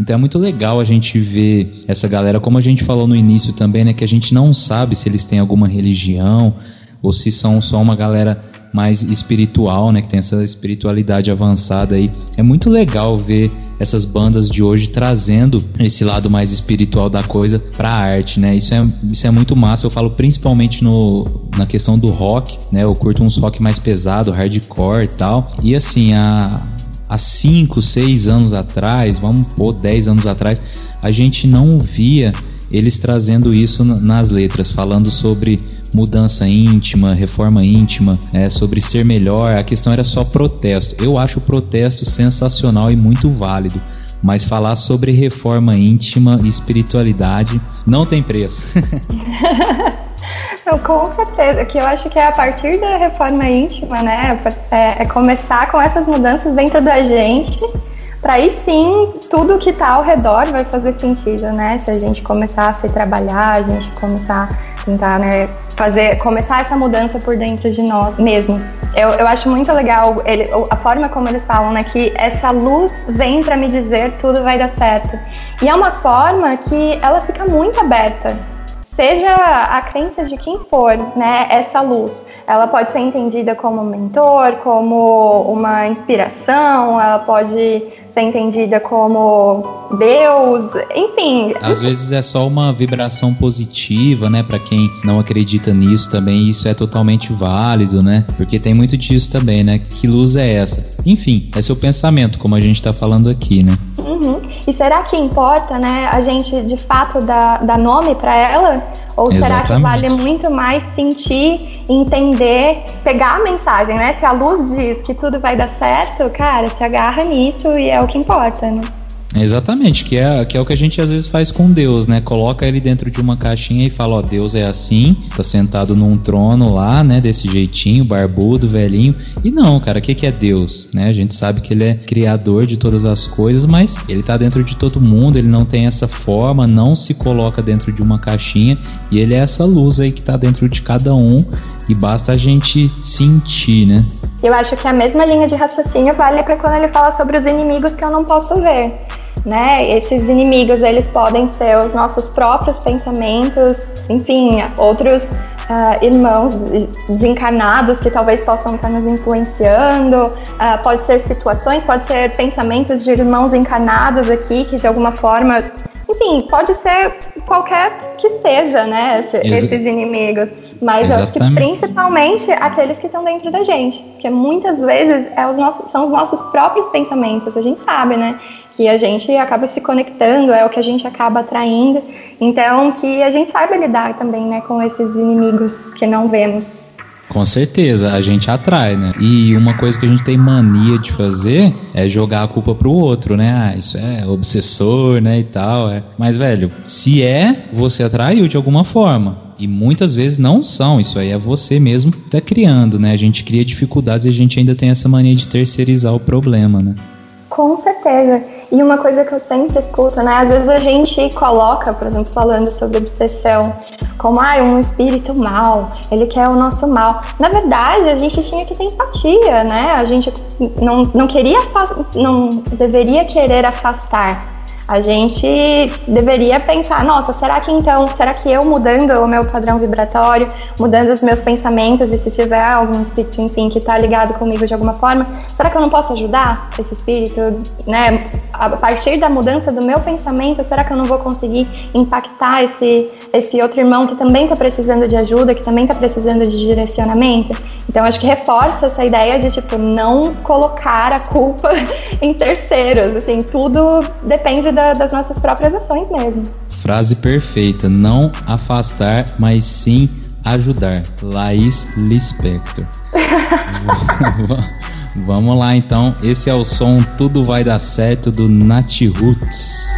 Então é muito legal a gente ver essa galera, como a gente falou no início também, né? Que a gente não sabe se eles têm alguma religião ou se são só uma galera mais espiritual, né? Que tem essa espiritualidade avançada aí. É muito legal ver essas bandas de hoje trazendo esse lado mais espiritual da coisa pra arte, né? Isso é, isso é muito massa. Eu falo principalmente no, na questão do rock, né? Eu curto uns rock mais pesado, hardcore e tal. E assim, há, há 5, 6 anos atrás, vamos pôr 10 anos atrás, a gente não via eles trazendo isso nas letras, falando sobre mudança íntima, reforma íntima, é, sobre ser melhor. A questão era só protesto. Eu acho o protesto sensacional e muito válido. Mas falar sobre reforma íntima e espiritualidade não tem preço. com certeza, que eu acho que é a partir da reforma íntima, né? É, é começar com essas mudanças dentro da gente para aí sim tudo que está ao redor vai fazer sentido, né? Se a gente começar a se trabalhar, a gente começar a tentar, né, fazer, começar essa mudança por dentro de nós mesmos. Eu, eu acho muito legal ele, a forma como eles falam, né, que essa luz vem para me dizer tudo vai dar certo. E é uma forma que ela fica muito aberta seja a crença de quem for, né, essa luz, ela pode ser entendida como mentor, como uma inspiração, ela pode ser entendida como Deus, enfim. Às vezes é só uma vibração positiva, né? Para quem não acredita nisso também, isso é totalmente válido, né? Porque tem muito disso também, né? Que luz é essa? Enfim, é seu pensamento, como a gente tá falando aqui, né? Uhum. E será que importa, né, a gente de fato dar, dar nome para ela? Ou Exatamente. será que vale muito mais sentir, entender, pegar a mensagem, né? Se a luz diz que tudo vai dar certo, cara, se agarra nisso e é o que importa, né? Exatamente, que é, que é o que a gente às vezes faz com Deus, né? Coloca ele dentro de uma caixinha e fala, ó, Deus é assim, tá sentado num trono lá, né? Desse jeitinho, barbudo, velhinho. E não, cara, o que, que é Deus? Né? A gente sabe que ele é criador de todas as coisas, mas ele tá dentro de todo mundo, ele não tem essa forma, não se coloca dentro de uma caixinha, e ele é essa luz aí que tá dentro de cada um, e basta a gente sentir, né? Eu acho que a mesma linha de raciocínio vale para quando ele fala sobre os inimigos que eu não posso ver né? Esses inimigos, eles podem ser os nossos próprios pensamentos, enfim, outros uh, irmãos desencarnados que talvez possam estar nos influenciando, uh, pode ser situações, pode ser pensamentos de irmãos encarnados aqui que de alguma forma, enfim, pode ser qualquer que seja, né? Esse, esses inimigos. Mas eu acho que principalmente aqueles que estão dentro da gente. Porque muitas vezes é os nossos, são os nossos próprios pensamentos, a gente sabe, né? que a gente acaba se conectando, é o que a gente acaba atraindo. Então, que a gente saiba lidar também, né, com esses inimigos que não vemos. Com certeza, a gente atrai, né? E uma coisa que a gente tem mania de fazer é jogar a culpa pro outro, né? Ah, isso é obsessor, né? E tal. É. Mas, velho, se é, você atraiu de alguma forma. E muitas vezes não são, isso aí é você mesmo que tá criando, né? A gente cria dificuldades e a gente ainda tem essa mania de terceirizar o problema, né? Com certeza. E uma coisa que eu sempre escuto, né? Às vezes a gente coloca, por exemplo, falando sobre obsessão, como ah, um espírito mal, ele quer o nosso mal. Na verdade, a gente tinha que ter empatia, né? A gente não, não queria, não deveria querer afastar a gente deveria pensar, nossa, será que então, será que eu mudando o meu padrão vibratório, mudando os meus pensamentos, e se tiver algum espírito, enfim, que está ligado comigo de alguma forma, será que eu não posso ajudar esse espírito, né? A partir da mudança do meu pensamento, será que eu não vou conseguir impactar esse, esse outro irmão que também está precisando de ajuda, que também está precisando de direcionamento? Então, acho que reforça essa ideia de, tipo, não colocar a culpa em terceiros, assim, tudo depende da, das nossas próprias ações mesmo. Frase perfeita: não afastar, mas sim ajudar. Laís Lispector. Vamos lá então, esse é o som Tudo Vai Dar Certo do Nat Roots.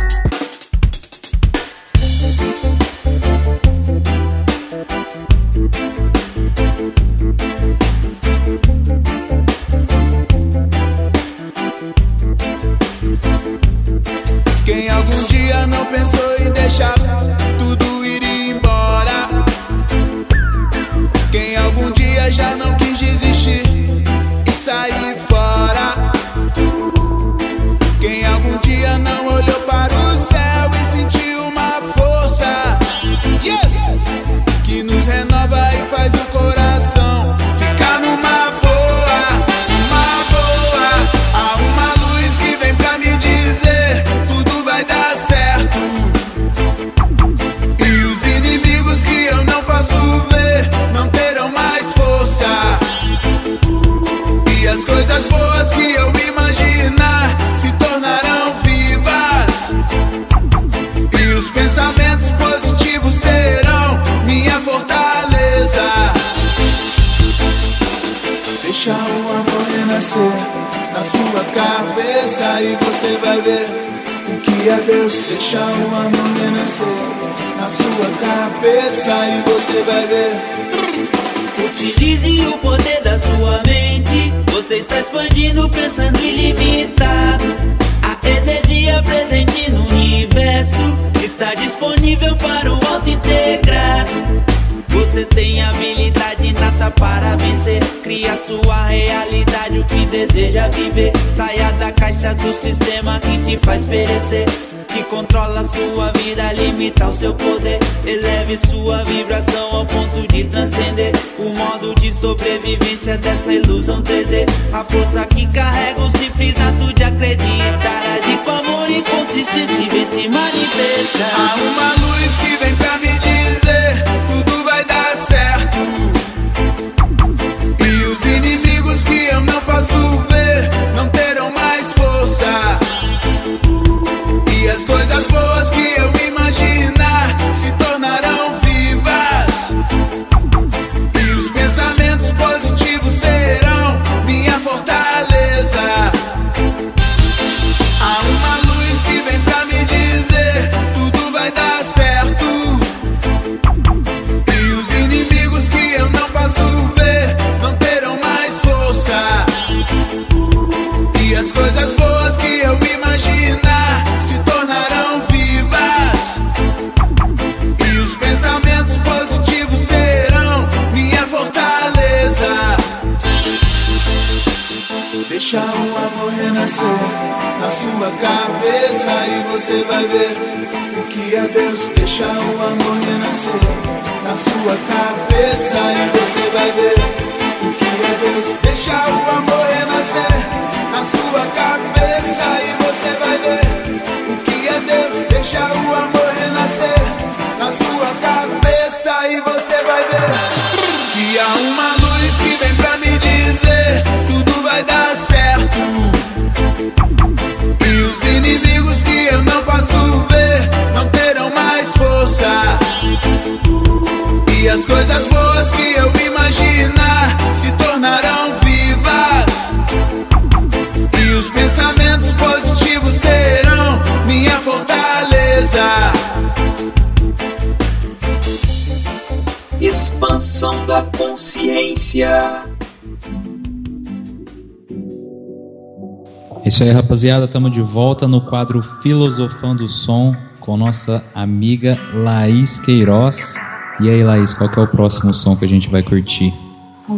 Caixa do sistema que te faz perecer. que controla sua vida, limita o seu poder. Eleve sua vibração ao ponto de transcender o modo de sobrevivência dessa ilusão 3D. A força que carrega o simples ato de acreditar. Com amor e consistência vem se manifestar. Há uma luz que vem pra me dizer: tudo vai dar Deixa o amor renascer na sua cabeça e você vai ver o que é Deus. Deixa o amor renascer na sua cabeça e você vai ver o que é Deus. Deixa o amor renascer na sua cabeça e você vai ver que há uma luz que vem pra me dizer tudo vai dar certo. E os inimigos que eu não posso ver não mais força. E as coisas boas que eu imaginar se tornarão vivas. E os pensamentos positivos serão minha fortaleza. Expansão da consciência. É isso aí, rapaziada. Estamos de volta no quadro Filosofando o Som com nossa amiga Laís Queiroz. E aí, Laís, qual é o próximo som que a gente vai curtir?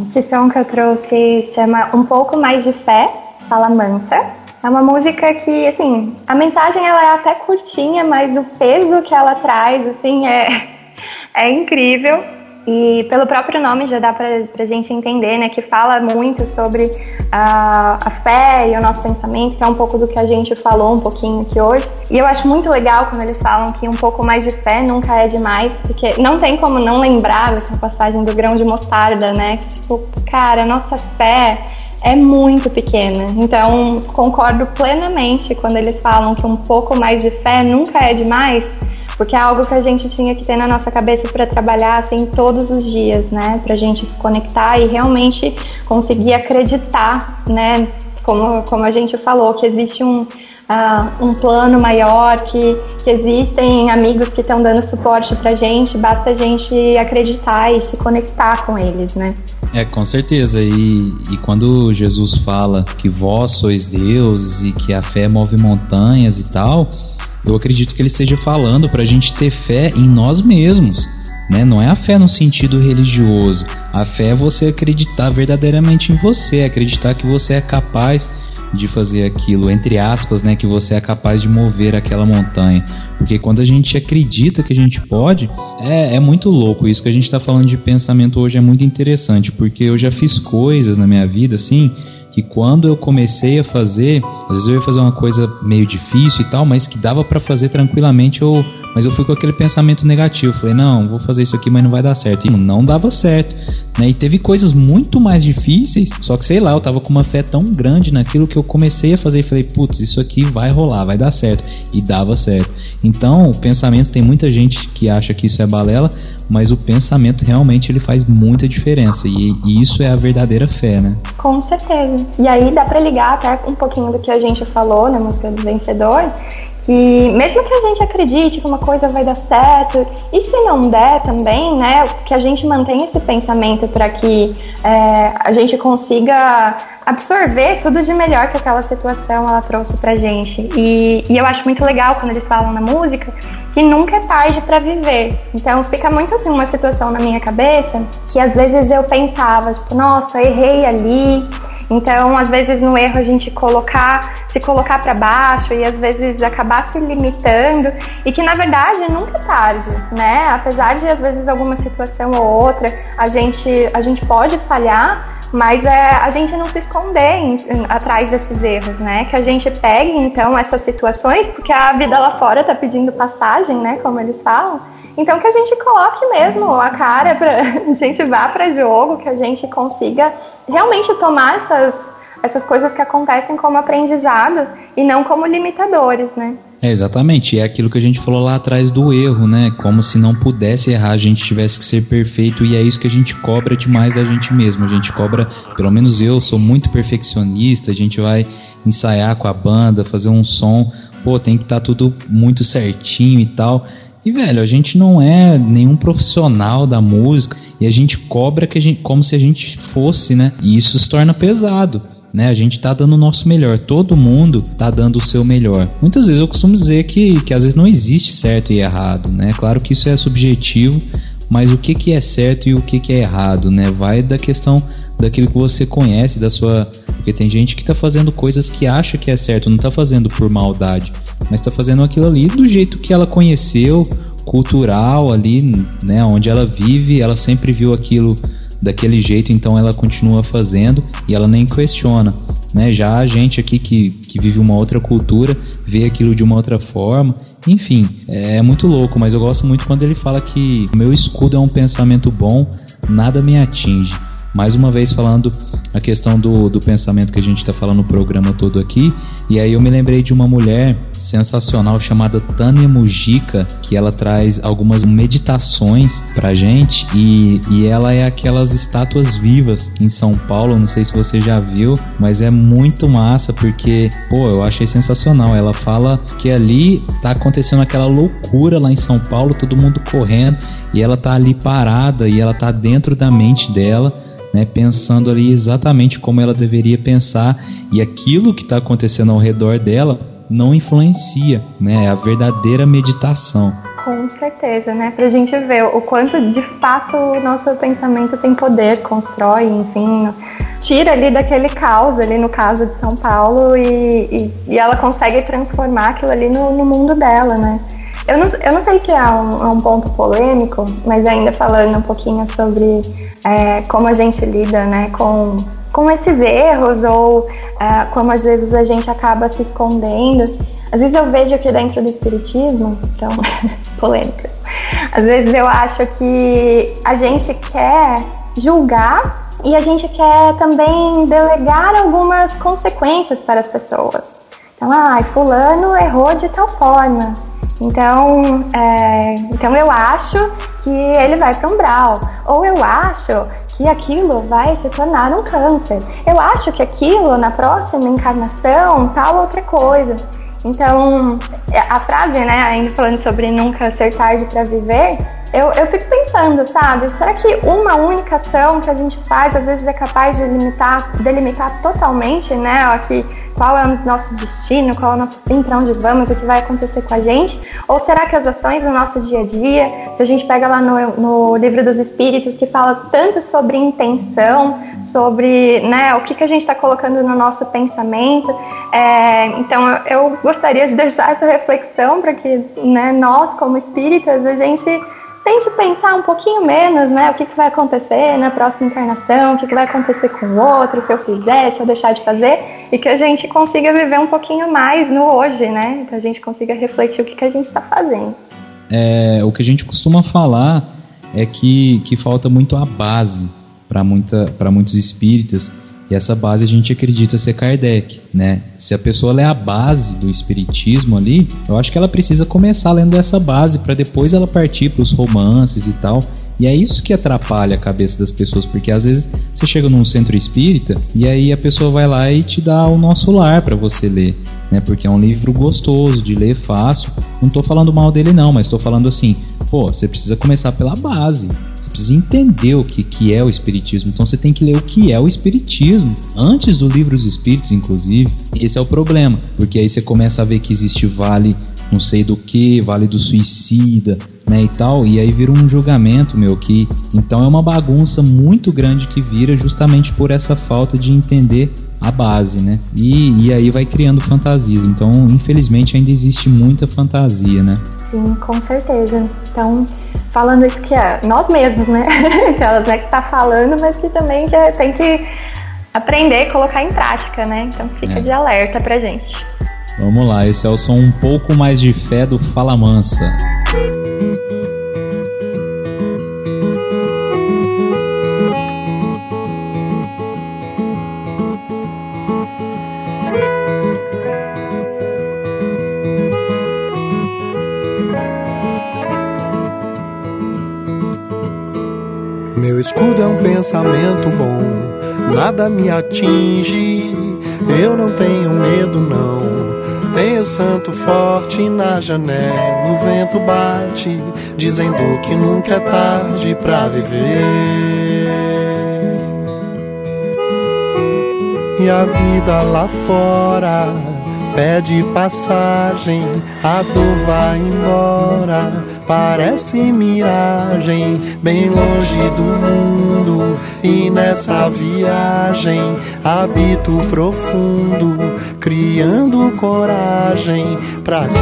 Esse som que eu trouxe chama Um Pouco Mais de Fé, Fala Mansa. É uma música que, assim, a mensagem ela é até curtinha, mas o peso que ela traz, assim, é, é incrível. E pelo próprio nome já dá pra, pra gente entender, né, que fala muito sobre a, a fé e o nosso pensamento, que é um pouco do que a gente falou um pouquinho aqui hoje. E eu acho muito legal quando eles falam que um pouco mais de fé nunca é demais, porque não tem como não lembrar dessa passagem do grão de mostarda, né? Que, tipo, cara, a nossa fé é muito pequena. Então, concordo plenamente quando eles falam que um pouco mais de fé nunca é demais, porque é algo que a gente tinha que ter na nossa cabeça para trabalhar assim todos os dias, né? Para a gente se conectar e realmente conseguir acreditar, né? Como, como a gente falou, que existe um, uh, um plano maior, que, que existem amigos que estão dando suporte para a gente, basta a gente acreditar e se conectar com eles, né? É, com certeza. E, e quando Jesus fala que vós sois deuses e que a fé move montanhas e tal, eu acredito que ele esteja falando para a gente ter fé em nós mesmos. Né? Não é a fé no sentido religioso. A fé é você acreditar verdadeiramente em você, acreditar que você é capaz de fazer aquilo, entre aspas, né, que você é capaz de mover aquela montanha. Porque quando a gente acredita que a gente pode, é, é muito louco. Isso que a gente está falando de pensamento hoje é muito interessante, porque eu já fiz coisas na minha vida assim que quando eu comecei a fazer, às vezes eu ia fazer uma coisa meio difícil e tal, mas que dava para fazer tranquilamente, eu, mas eu fui com aquele pensamento negativo, falei, não, vou fazer isso aqui, mas não vai dar certo. E não dava certo, né? E teve coisas muito mais difíceis, só que sei lá, eu tava com uma fé tão grande naquilo que eu comecei a fazer e falei, putz, isso aqui vai rolar, vai dar certo. E dava certo. Então, o pensamento tem muita gente que acha que isso é balela, mas o pensamento realmente ele faz muita diferença e, e isso é a verdadeira fé, né? Com certeza. E aí dá para ligar até um pouquinho do que a gente falou na música do vencedor, que mesmo que a gente acredite que uma coisa vai dar certo, e se não der também, né, que a gente mantenha esse pensamento para que é, a gente consiga absorver tudo de melhor que aquela situação ela trouxe pra gente. E, e eu acho muito legal quando eles falam na música que nunca é tarde para viver. Então fica muito assim uma situação na minha cabeça que às vezes eu pensava, tipo, nossa, errei ali, Então, às vezes no erro a gente colocar, se colocar para baixo e às vezes acabar se limitando e que na verdade nunca é tarde, né? Apesar de às vezes alguma situação ou outra a gente a gente pode falhar, mas é a gente não se esconder em, em, atrás desses erros, né? Que a gente pegue então essas situações, porque a vida lá fora tá pedindo passagem, né? Como eles falam. Então que a gente coloque mesmo a cara para a gente vá para jogo, que a gente consiga realmente tomar essas essas coisas que acontecem como aprendizado e não como limitadores, né? É, exatamente, é aquilo que a gente falou lá atrás do erro, né? Como se não pudesse errar, a gente tivesse que ser perfeito, e é isso que a gente cobra demais da gente mesmo. A gente cobra, pelo menos eu sou muito perfeccionista, a gente vai ensaiar com a banda, fazer um som, pô, tem que estar tá tudo muito certinho e tal. E velho, a gente não é nenhum profissional da música e a gente cobra que a gente, como se a gente fosse, né? E isso se torna pesado né? A gente tá dando o nosso melhor, todo mundo tá dando o seu melhor. Muitas vezes eu costumo dizer que, que às vezes não existe certo e errado, né? Claro que isso é subjetivo, mas o que, que é certo e o que, que é errado, né? Vai da questão daquilo que você conhece, da sua. Porque tem gente que tá fazendo coisas que acha que é certo, não tá fazendo por maldade, mas tá fazendo aquilo ali do jeito que ela conheceu, cultural ali, né? Onde ela vive, ela sempre viu aquilo daquele jeito, então ela continua fazendo e ela nem questiona. Né? Já a gente aqui que, que vive uma outra cultura vê aquilo de uma outra forma. Enfim, é muito louco, mas eu gosto muito quando ele fala que meu escudo é um pensamento bom, nada me atinge. Mais uma vez falando a questão do, do pensamento que a gente está falando no programa todo aqui. E aí eu me lembrei de uma mulher sensacional chamada Tânia Mujica, que ela traz algumas meditações pra gente e, e ela é aquelas estátuas vivas em São Paulo, não sei se você já viu, mas é muito massa porque, pô, eu achei sensacional. Ela fala que ali tá acontecendo aquela loucura lá em São Paulo, todo mundo correndo e ela tá ali parada e ela tá dentro da mente dela né, pensando ali exatamente como ela deveria pensar e aquilo que está acontecendo ao redor dela não influencia, né, é a verdadeira meditação. Com certeza, né? Para a gente ver o quanto de fato o nosso pensamento tem poder, constrói, enfim, tira ali daquele caos ali no caso de São Paulo e, e, e ela consegue transformar aquilo ali no, no mundo dela, né? Eu não, eu não sei se é um, é um ponto polêmico, mas ainda falando um pouquinho sobre é, como a gente lida né, com, com esses erros ou é, como às vezes a gente acaba se escondendo. Às vezes eu vejo que dentro do espiritismo, então, polêmicas. Às vezes eu acho que a gente quer julgar e a gente quer também delegar algumas consequências para as pessoas. Então, ah, fulano errou de tal forma. Então, é, então eu acho que ele vai para um brau, ou eu acho que aquilo vai se tornar um câncer. Eu acho que aquilo na próxima encarnação tal outra coisa. Então, a frase, né, ainda falando sobre nunca ser tarde para viver, eu, eu fico pensando, sabe? Será que uma única ação que a gente faz às vezes é capaz de limitar, delimitar totalmente, né? Aqui, qual é o nosso destino, qual é o nosso fim, para onde vamos, o que vai acontecer com a gente? Ou será que as ações do nosso dia a dia, se a gente pega lá no, no livro dos Espíritos, que fala tanto sobre intenção, sobre né, o que, que a gente está colocando no nosso pensamento, é, então eu gostaria de deixar essa reflexão para que né, nós, como espíritas, a gente tente pensar um pouquinho menos, né? O que, que vai acontecer na próxima encarnação, o que, que vai acontecer com o outro, se eu fizer, se eu deixar de fazer, e que a gente consiga viver um pouquinho mais no hoje, né? Que a gente consiga refletir o que, que a gente está fazendo. É, o que a gente costuma falar é que, que falta muito a base para muitos espíritas e essa base a gente acredita ser Kardec, né? Se a pessoa lê a base do espiritismo ali, eu acho que ela precisa começar lendo essa base para depois ela partir para os romances e tal. E é isso que atrapalha a cabeça das pessoas, porque às vezes você chega num centro espírita e aí a pessoa vai lá e te dá o nosso lar para você ler, né? Porque é um livro gostoso de ler, fácil. Não tô falando mal dele não, mas tô falando assim, pô, você precisa começar pela base. Precisa entender o que, que é o Espiritismo. Então você tem que ler o que é o Espiritismo, antes do livro dos Espíritos, inclusive. Esse é o problema, porque aí você começa a ver que existe vale não sei do que, vale do suicida, né, e tal, e aí vira um julgamento, meu, que então é uma bagunça muito grande que vira justamente por essa falta de entender a base, né? E, e aí vai criando fantasias. Então, infelizmente, ainda existe muita fantasia, né? Sim, com certeza. Então, falando isso que é nós mesmos, né? Aquelas é que tá falando, mas que também que tem que aprender e colocar em prática, né? Então fica é. de alerta pra gente. Vamos lá, esse é o som um pouco mais de fé do Fala Mansa. Escudo é um pensamento bom, nada me atinge, eu não tenho medo não. Tenho santo forte na janela, o vento bate, dizendo que nunca é tarde pra viver. E a vida lá fora pede passagem, a dor vai embora, parece miragem, bem longe do mundo. E nessa viagem habito profundo, criando coragem pra se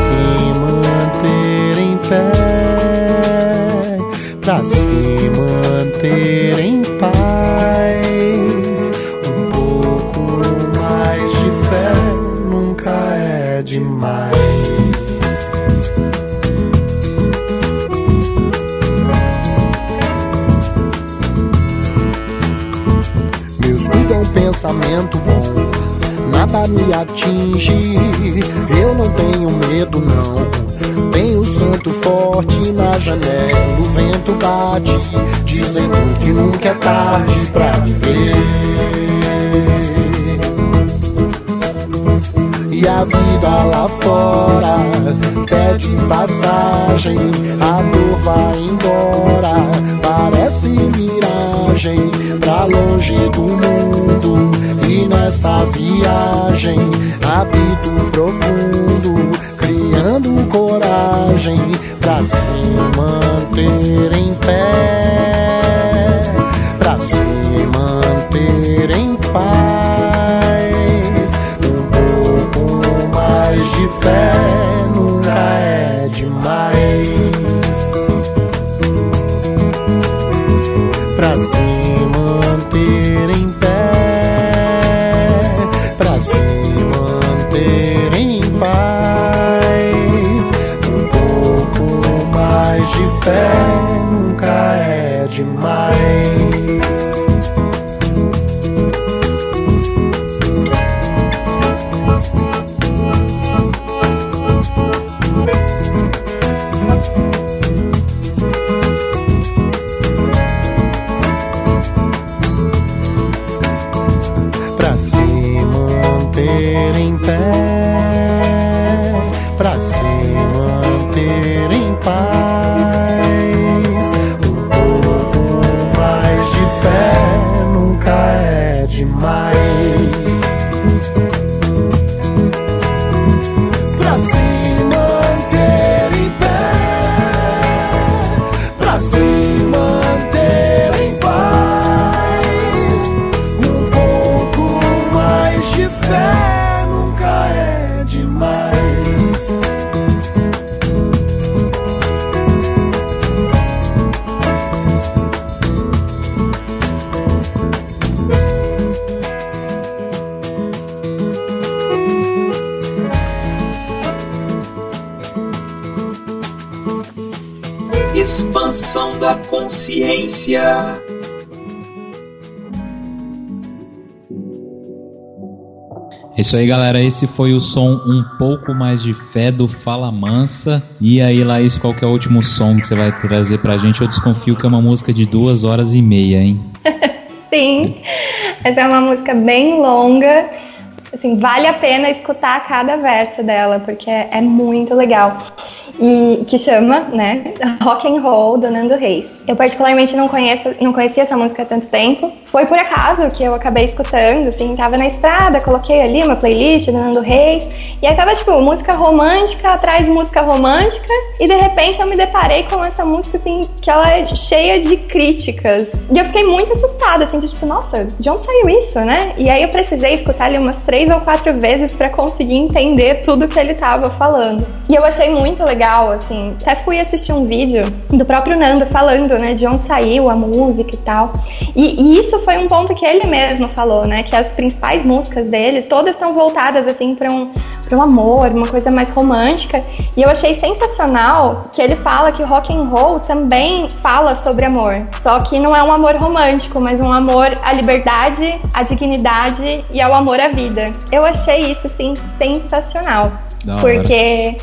manter em pé, pra se manter em paz. Demais. Meu escudo é um pensamento bom, nada me atinge. Eu não tenho medo, não. Tenho santo forte na janela, o vento bate, dizendo que nunca é tarde pra viver. E a vida lá fora pede passagem, a dor vai embora, parece miragem pra longe do mundo. E nessa viagem habito profundo, criando coragem pra se manter em pé, pra se manter mais isso aí, galera. Esse foi o som um pouco mais de fé do Fala Mansa. E aí, Laís, qual que é o último som que você vai trazer pra gente? Eu desconfio que é uma música de duas horas e meia, hein? Sim, essa é uma música bem longa. Assim, vale a pena escutar cada verso dela, porque é, muito legal. E que chama, né, Rock and Roll do Nando Reis. Eu particularmente não, conheço, não conhecia essa música há tanto tempo. Foi por acaso que eu acabei escutando, assim, tava na estrada, coloquei ali uma playlist do Nando Reis, e aí tava tipo música romântica atrás de música romântica, e de repente eu me deparei com essa música assim, que ela é cheia de críticas. E eu fiquei muito assustada, assim, de tipo, nossa, de onde saiu isso, né? E aí eu precisei escutar ele umas três ou quatro vezes para conseguir entender tudo que ele tava falando. E eu achei muito legal, assim, até fui assistir um vídeo do próprio Nando falando, né, de onde saiu a música e tal. E, e isso foi um ponto que ele mesmo falou, né? Que as principais músicas deles, todas estão voltadas assim para um para um amor, uma coisa mais romântica. E eu achei sensacional que ele fala que rock and roll também fala sobre amor. Só que não é um amor romântico, mas um amor à liberdade, à dignidade e ao amor à vida. Eu achei isso assim sensacional. Porque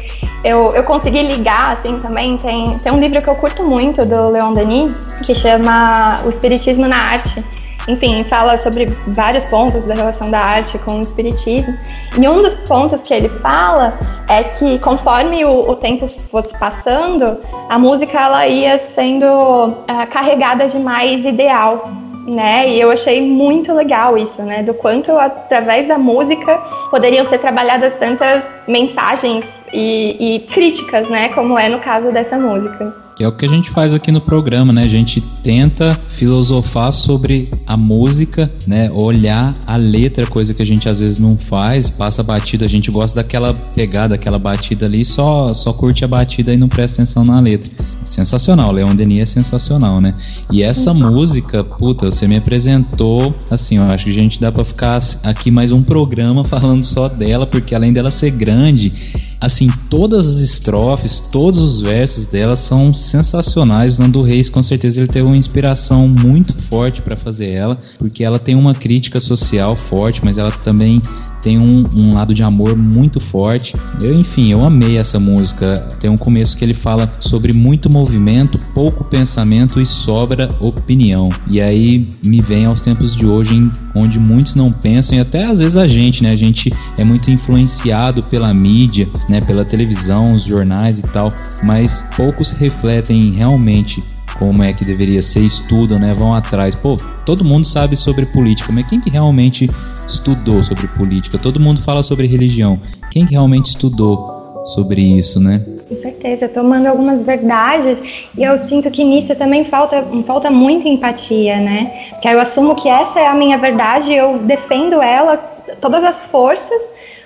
eu, eu consegui ligar, assim, também. Tem, tem um livro que eu curto muito do Leon Denis, que chama O Espiritismo na Arte enfim, fala sobre vários pontos da relação da arte com o espiritismo. E um dos pontos que ele fala é que conforme o, o tempo fosse passando, a música ela ia sendo uh, carregada de mais ideal, né? E eu achei muito legal isso, né? Do quanto através da música poderiam ser trabalhadas tantas mensagens e, e críticas, né? Como é no caso dessa música. Que é o que a gente faz aqui no programa, né? A gente tenta filosofar sobre a música, né? Olhar a letra, coisa que a gente às vezes não faz, passa batida, a gente gosta daquela pegada, aquela batida ali, só só curte a batida e não presta atenção na letra. Sensacional, Leon Denis é sensacional, né? E essa música, puta, você me apresentou, assim, eu acho que a gente dá para ficar aqui mais um programa falando só dela, porque além dela ser grande, assim, todas as estrofes, todos os versos dela são sensacionais. O Nando Reis, com certeza, ele teve uma inspiração muito forte para fazer ela, porque ela tem uma crítica social forte, mas ela também tem um, um, lado de amor muito forte. Eu, enfim, eu amei essa música. Tem um começo que ele fala sobre muito movimento, pouco pensamento e sobra opinião. E aí me vem aos tempos de hoje, em, onde muitos não pensam, e até às vezes a gente, né? A gente é muito influenciado pela mídia, né? Pela televisão, os jornais e tal, mas poucos refletem realmente como é que deveria ser, estudam, né? Vão atrás. Pô, todo mundo sabe sobre política, mas quem que realmente estudou sobre política? Todo mundo fala sobre religião. Quem que realmente estudou sobre isso, né? Com certeza, tomando algumas verdades e eu sinto que nisso também falta, falta muita empatia, né? Porque eu assumo que essa é a minha verdade, eu defendo ela, todas as forças,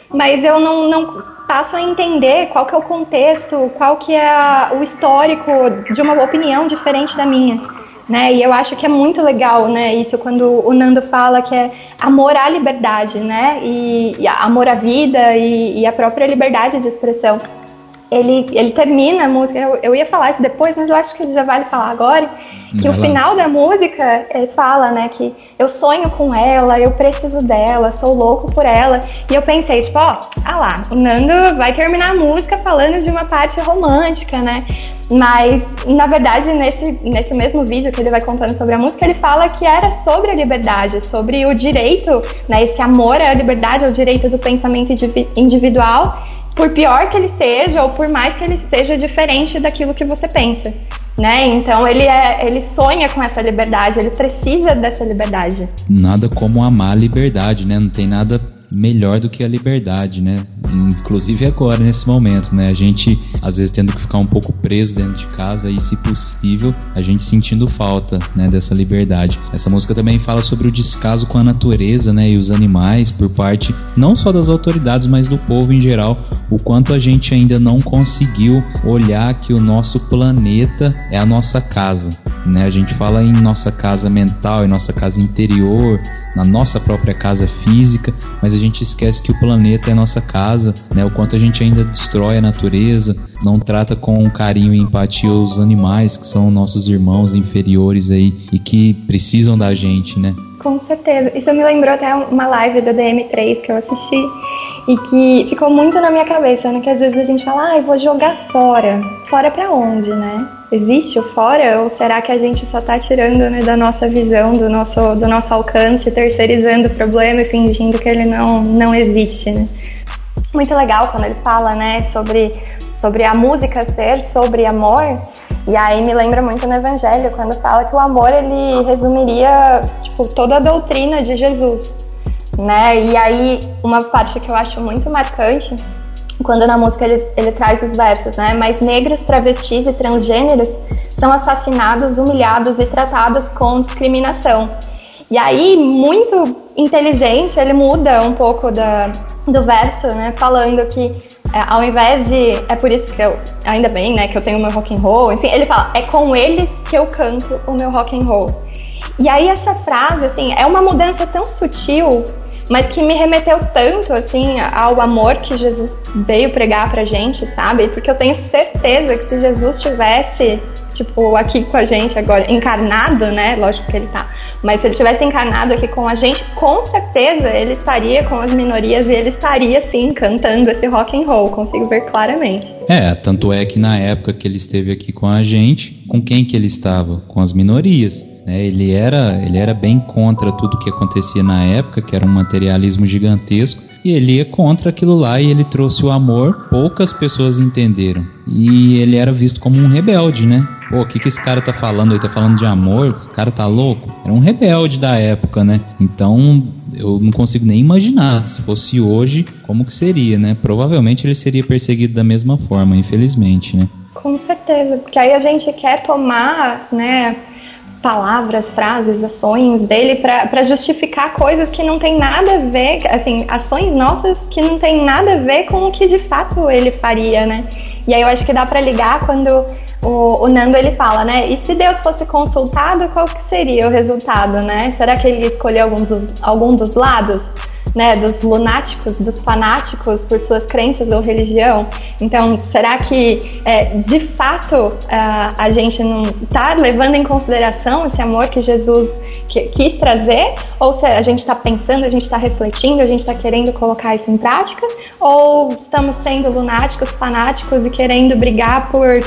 mas eu não, não passo a entender qual que é o contexto, qual que é o histórico de uma opinião diferente da minha. Né? E eu acho que é muito legal, né? Isso quando o Nando fala que é amor à liberdade, né? E, e amor à vida e, e, a própria liberdade de expressão. Ele, ele termina a música, eu, eu ia falar isso depois, mas eu acho que já vale falar agora que o final da música ele fala, né, que eu sonho com ela, eu preciso dela, sou louco por ela. E eu pensei, tipo, ó, ah lá, o Nando vai terminar a música falando de uma parte romântica, né? Mas, na verdade, nesse, nesse mesmo vídeo que ele vai contando sobre a música, ele fala que era sobre a liberdade, sobre o direito, né, esse amor à liberdade, ao direito do pensamento individual, por pior que ele seja, ou por mais que ele seja diferente daquilo que você pensa né? Então ele é, ele sonha com essa liberdade, ele precisa dessa liberdade. Nada como amar a liberdade, né? Não tem nada melhor do que a liberdade, né? Inclusive agora, nesse momento, né? A gente, às vezes, tendo que ficar um pouco preso dentro de casa e, se possível, a gente sentindo falta, né? Dessa liberdade. Essa música também fala sobre o descaso com a natureza, né? E os animais por parte, não só das autoridades, mas do povo em geral. O quanto a gente ainda não conseguiu olhar que o nosso planeta é a nossa casa, né? A gente fala em nossa casa mental, em nossa casa interior, na nossa própria casa física, mas a gente esquece que o planeta é nossa casa, né? O quanto a gente ainda destrói a natureza, não trata com carinho e empatia os animais que são nossos irmãos inferiores aí e que precisam da gente, né? Com certeza. Isso me lembrou até uma live da DM3 que eu assisti e que ficou muito na minha cabeça, né? Que às vezes a gente fala, ah, eu vou jogar fora. Fora para onde, né? Existe o fora ou será que a gente só está tirando né, da nossa visão, do nosso, do nosso alcance, terceirizando o problema e fingindo que ele não, não existe, né? Muito legal quando ele fala, né, sobre sobre a música ser sobre amor. E aí me lembra muito no Evangelho, quando fala que o amor ele resumiria tipo, toda a doutrina de Jesus. Né? E aí, uma parte que eu acho muito marcante, quando na música ele, ele traz os versos, né? Mas negros, travestis e transgêneros são assassinados, humilhados e tratados com discriminação. E aí, muito inteligente, ele muda um pouco da, do verso, né? Falando que é, ao invés de. É por isso que eu. Ainda bem, né? Que eu tenho o meu rock and roll. Enfim, ele fala: é com eles que eu canto o meu rock and roll. E aí, essa frase, assim, é uma mudança tão sutil, mas que me remeteu tanto, assim, ao amor que Jesus veio pregar pra gente, sabe? Porque eu tenho certeza que se Jesus tivesse, tipo, aqui com a gente agora, encarnado, né? Lógico que ele tá mas se ele tivesse encarnado aqui com a gente, com certeza ele estaria com as minorias e ele estaria sim cantando esse rock and roll, consigo ver claramente. É, tanto é que na época que ele esteve aqui com a gente, com quem que ele estava? Com as minorias. Né? Ele, era, ele era bem contra tudo que acontecia na época, que era um materialismo gigantesco, e ele ia contra aquilo lá e ele trouxe o amor. Poucas pessoas entenderam. E ele era visto como um rebelde, né? Pô, o que, que esse cara tá falando? Ele tá falando de amor? O cara tá louco? Era um rebelde da época, né? Então eu não consigo nem imaginar se fosse hoje como que seria, né? Provavelmente ele seria perseguido da mesma forma, infelizmente, né? Com certeza, porque aí a gente quer tomar, né, palavras, frases, ações dele para justificar coisas que não tem nada a ver, assim, ações nossas que não tem nada a ver com o que de fato ele faria, né? E aí eu acho que dá para ligar quando o, o, Nando ele fala, né? E se Deus fosse consultado, qual que seria o resultado, né? Será que ele escolheu algum dos, algum dos lados? Né, dos lunáticos, dos fanáticos por suas crenças ou religião. Então, será que é, de fato a, a gente não está levando em consideração esse amor que Jesus que, quis trazer? Ou se a gente está pensando, a gente está refletindo, a gente está querendo colocar isso em prática? Ou estamos sendo lunáticos, fanáticos e querendo brigar por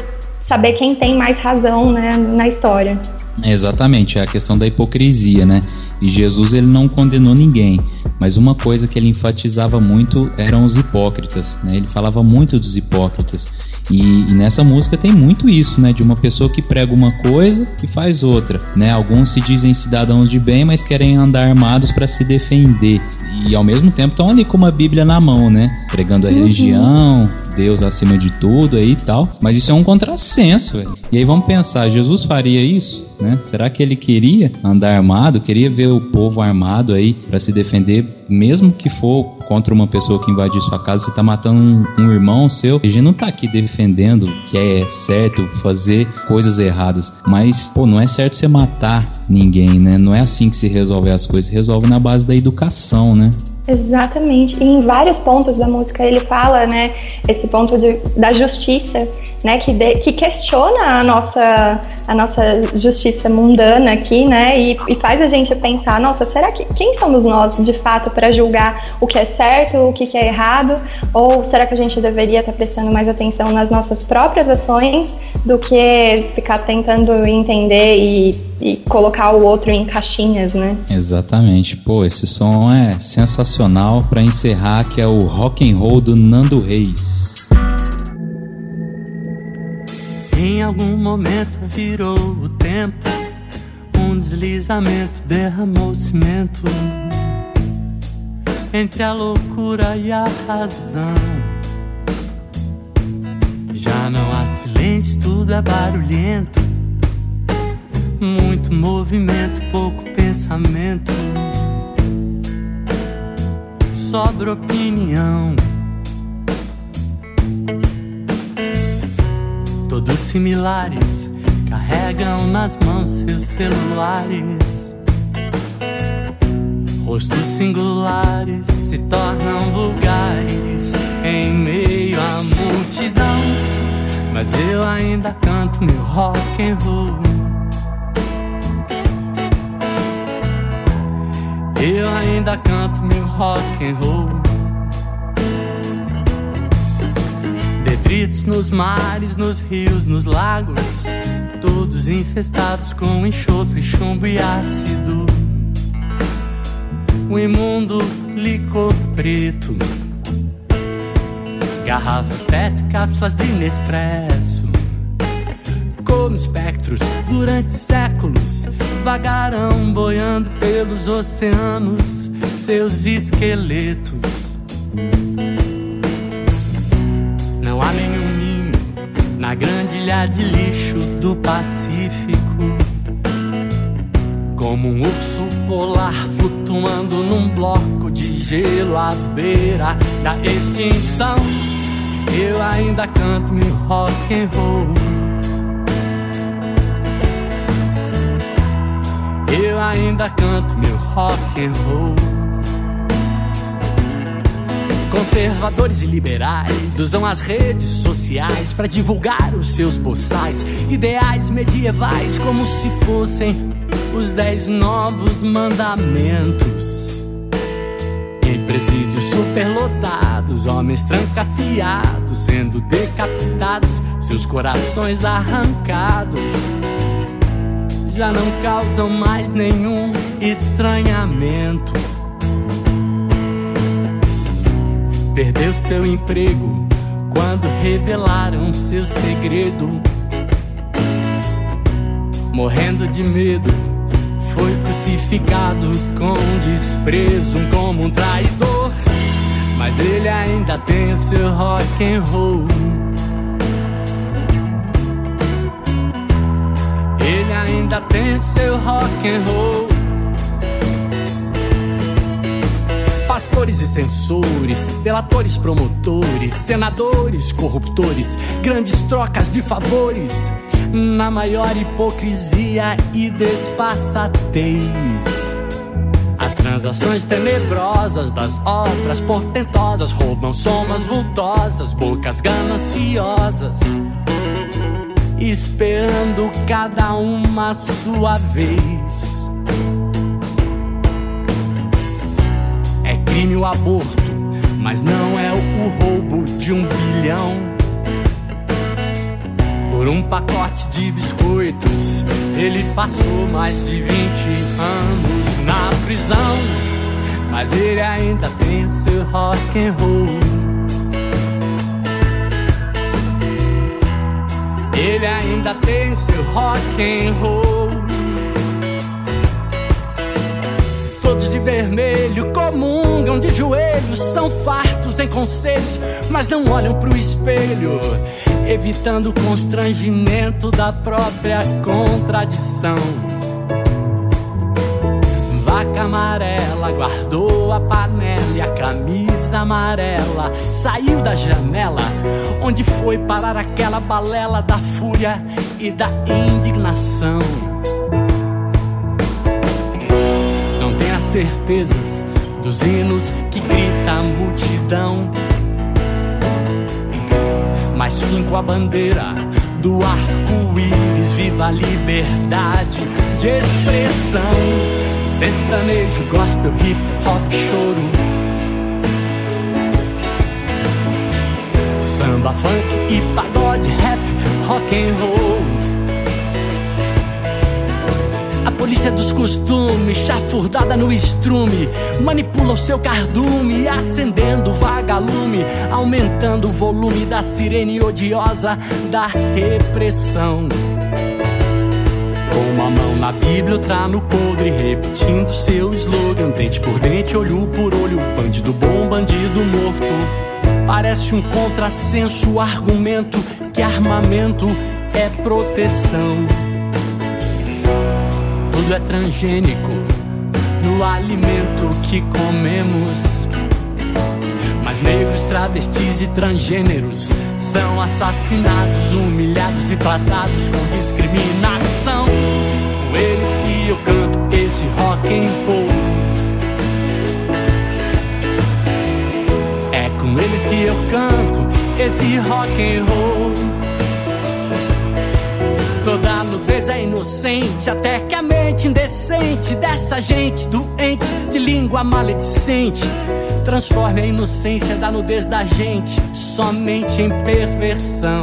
saber quem tem mais razão né, na história? Exatamente, é a questão da hipocrisia, né? E Jesus ele não condenou ninguém, mas uma coisa que ele enfatizava muito eram os hipócritas, né? Ele falava muito dos hipócritas. E, e, nessa música tem muito isso, né? De uma pessoa que prega uma coisa e faz outra, né? Alguns se dizem cidadãos de bem, mas querem andar armados para se defender. E ao mesmo tempo estão ali com uma Bíblia na mão, né? Pregando a uhum. religião, Deus acima de tudo aí e tal. Mas isso é um contrassenso, velho. E aí vamos pensar, Jesus faria isso? Né? Será que ele queria andar armado? Queria ver o povo armado aí para se defender, mesmo que for contra uma pessoa que invadiu sua casa, você tá matando um, um irmão seu. A gente não tá aqui defendendo que é certo fazer coisas erradas, mas pô, não é certo você matar ninguém, né? Não é assim que se resolve as coisas, se resolve na base da educação, né? Exatamente. E em vários pontos da música ele fala, né, esse ponto de, da justiça, né, que, de, que questiona a nossa, a nossa justiça mundana aqui, né, e, e faz a gente pensar, nossa, será que quem somos nós de fato para julgar o que é certo, o que, que é errado, ou será que a gente deveria estar prestando mais atenção nas nossas próprias ações do que ficar tentando entender e, e colocar o outro em caixinhas, né? Exatamente. Pô, esse som é sensacional para encerrar, que é o rock and roll do Nando Reis. Em algum momento virou o tempo, um deslizamento derramou cimento entre a loucura e a razão. Já não há silêncio, tudo é barulhento. Muito movimento, pouco pensamento. Sobra opinião. Todos similares, carregam nas mãos seus celulares. Rostos singulares se tornam vulgares em meio à multidão. Mas eu ainda canto meu rock and roll. Eu ainda canto meu rock and roll. Detritos nos mares, nos rios, nos lagos, todos infestados com enxofre, chumbo e ácido. O imundo licor preto Garrafas PET, cápsulas de Nespresso. Durante séculos vagarão boiando pelos oceanos seus esqueletos. Não há nenhum ninho na grande ilha de lixo do Pacífico. Como um urso polar flutuando num bloco de gelo à beira da extinção. Eu ainda canto meu rock and roll. Eu ainda canto meu rock and roll. Conservadores e liberais usam as redes sociais para divulgar os seus boçais, ideais medievais como se fossem os dez novos mandamentos. Em presídios superlotados, homens trancafiados sendo decapitados, seus corações arrancados já não causam mais nenhum estranhamento. Perdeu seu emprego quando revelaram seu segredo. Morrendo de medo, foi crucificado com desprezo como um traidor. Mas ele ainda tem o seu rock and roll. Ainda tem seu rock and roll. Pastores e censores, delatores, promotores, senadores, corruptores, grandes trocas de favores, na maior hipocrisia e desfaçatez. As transações tenebrosas das obras portentosas roubam somas vultosas, bocas gananciosas esperando cada uma a sua vez. É crime o aborto, mas não é o roubo de um bilhão. Por um pacote de biscoitos, ele passou mais de 20 anos na prisão. Mas ele ainda tem seu rock and roll. Ele ainda tem seu rock and roll. Todos de vermelho comungam de joelhos, são fartos em conselhos, mas não olham pro espelho, evitando o constrangimento da própria contradição. Amarela guardou a panela e a camisa amarela saiu da janela onde foi parar aquela balela da fúria e da indignação. Não tenha certezas dos hinos que grita a multidão, mas finco a bandeira do arco-íris, viva a liberdade de expressão. Sertanejo, gospel, hip hop, choro. Samba, funk e pagode, rap, rock and roll. A polícia dos costumes, chafurdada no estrume, manipula o seu cardume, acendendo vagalume, aumentando o volume da sirene odiosa da repressão. Mão na Bíblia, outra no podre, repetindo seu slogan, dente por dente, olho por olho, bandido bom, bandido morto. Parece um contrassenso o argumento que armamento é proteção. Tudo é transgênico no alimento que comemos. Mas negros, travestis e transgêneros são assassinados, humilhados e tratados com discriminação. Com eles que eu canto esse rock and roll. É com eles que eu canto esse rock and roll. Toda nudez é inocente, até que a mente indecente dessa gente doente de língua maledicente transforme a inocência da nudez da gente somente em perversão.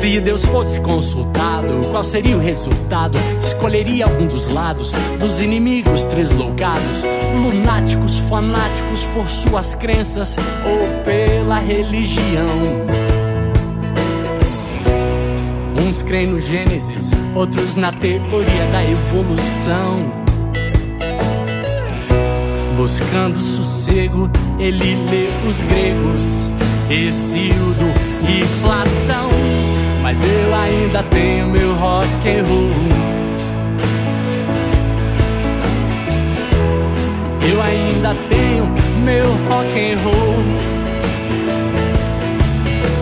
Se Deus fosse consultado, qual seria o resultado? Escolheria algum dos lados dos inimigos tresloucados, lunáticos, fanáticos por suas crenças ou pela religião. Uns creem no Gênesis, outros na teoria da evolução. Buscando sossego, ele lê os gregos, Hesíodo e Platão. Mas eu ainda tenho meu rock and roll. Eu ainda tenho meu rock and roll.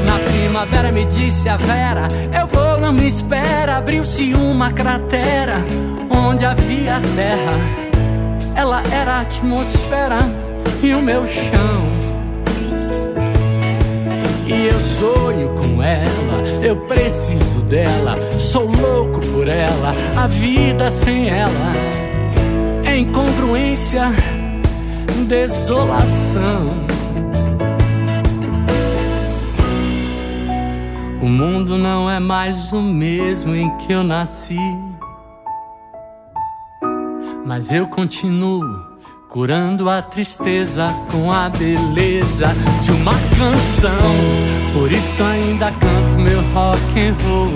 Na primavera me disse a Vera, eu vou, não me espera. Abriu-se uma cratera onde havia terra. Ela era a atmosfera e o meu chão. E eu sonho com ela, eu preciso dela, sou louco por ela, a vida sem ela é incongruência, desolação. O mundo não é mais o mesmo em que eu nasci, mas eu continuo curando a tristeza com a beleza de uma canção. Por isso ainda canto meu rock and roll.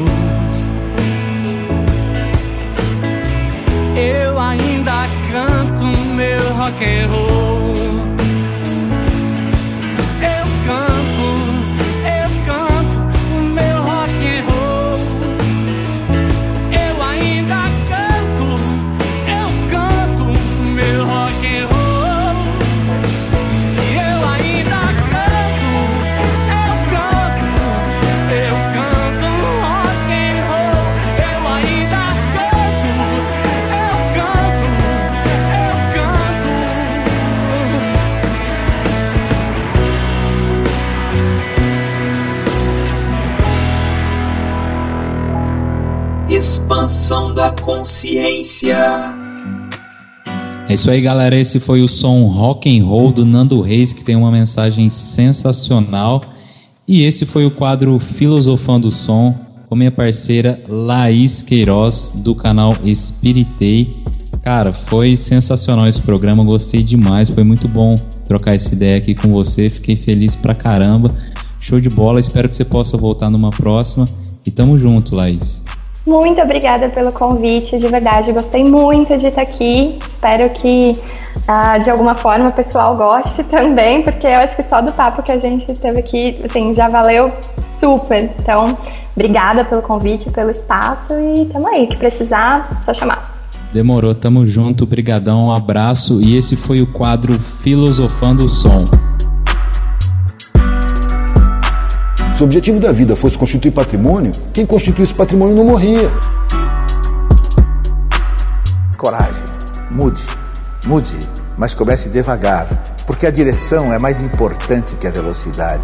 Eu ainda canto meu rock and roll. Consciência. É isso aí, galera. Esse foi o som Rock and Roll do Nando Reis, que tem uma mensagem sensacional. E esse foi o quadro Filosofando o Som, com minha parceira Laís Queiroz, do canal Espiritei. Cara, foi sensacional esse programa, gostei demais, foi muito bom trocar essa ideia aqui com você, fiquei feliz pra caramba. Show de bola, espero que você possa voltar numa próxima. E tamo junto, Laís. Muito obrigada pelo convite, de verdade, gostei muito de estar aqui. Espero que uh, de alguma forma o pessoal goste também, porque eu acho que só do papo que a gente teve aqui, assim, já valeu super. Então, obrigada pelo convite, pelo espaço e tamo aí, que precisar, só chamar. Demorou, tamo junto, brigadão, um abraço e esse foi o quadro Filosofando o Som. Se o objetivo da vida fosse constituir patrimônio, quem constituísse patrimônio não morria. Coragem, mude, mude, mas comece devagar, porque a direção é mais importante que a velocidade.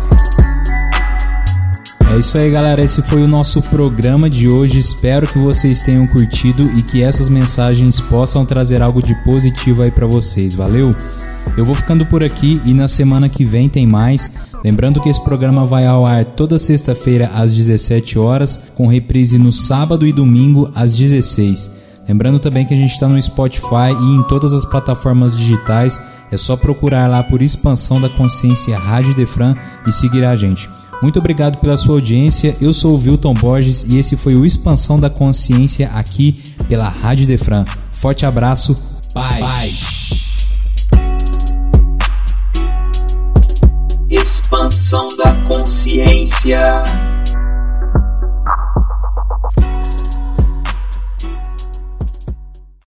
É isso aí, galera. Esse foi o nosso programa de hoje. Espero que vocês tenham curtido e que essas mensagens possam trazer algo de positivo aí para vocês. Valeu? Eu vou ficando por aqui e na semana que vem tem mais. Lembrando que esse programa vai ao ar toda sexta-feira às 17 horas, com reprise no sábado e domingo às 16. Lembrando também que a gente está no Spotify e em todas as plataformas digitais. É só procurar lá por Expansão da Consciência Rádio Defran e seguir a gente. Muito obrigado pela sua audiência. Eu sou o Wilton Borges e esse foi o Expansão da Consciência aqui pela Rádio Defran. Forte abraço. Bye. Bye. Consciência.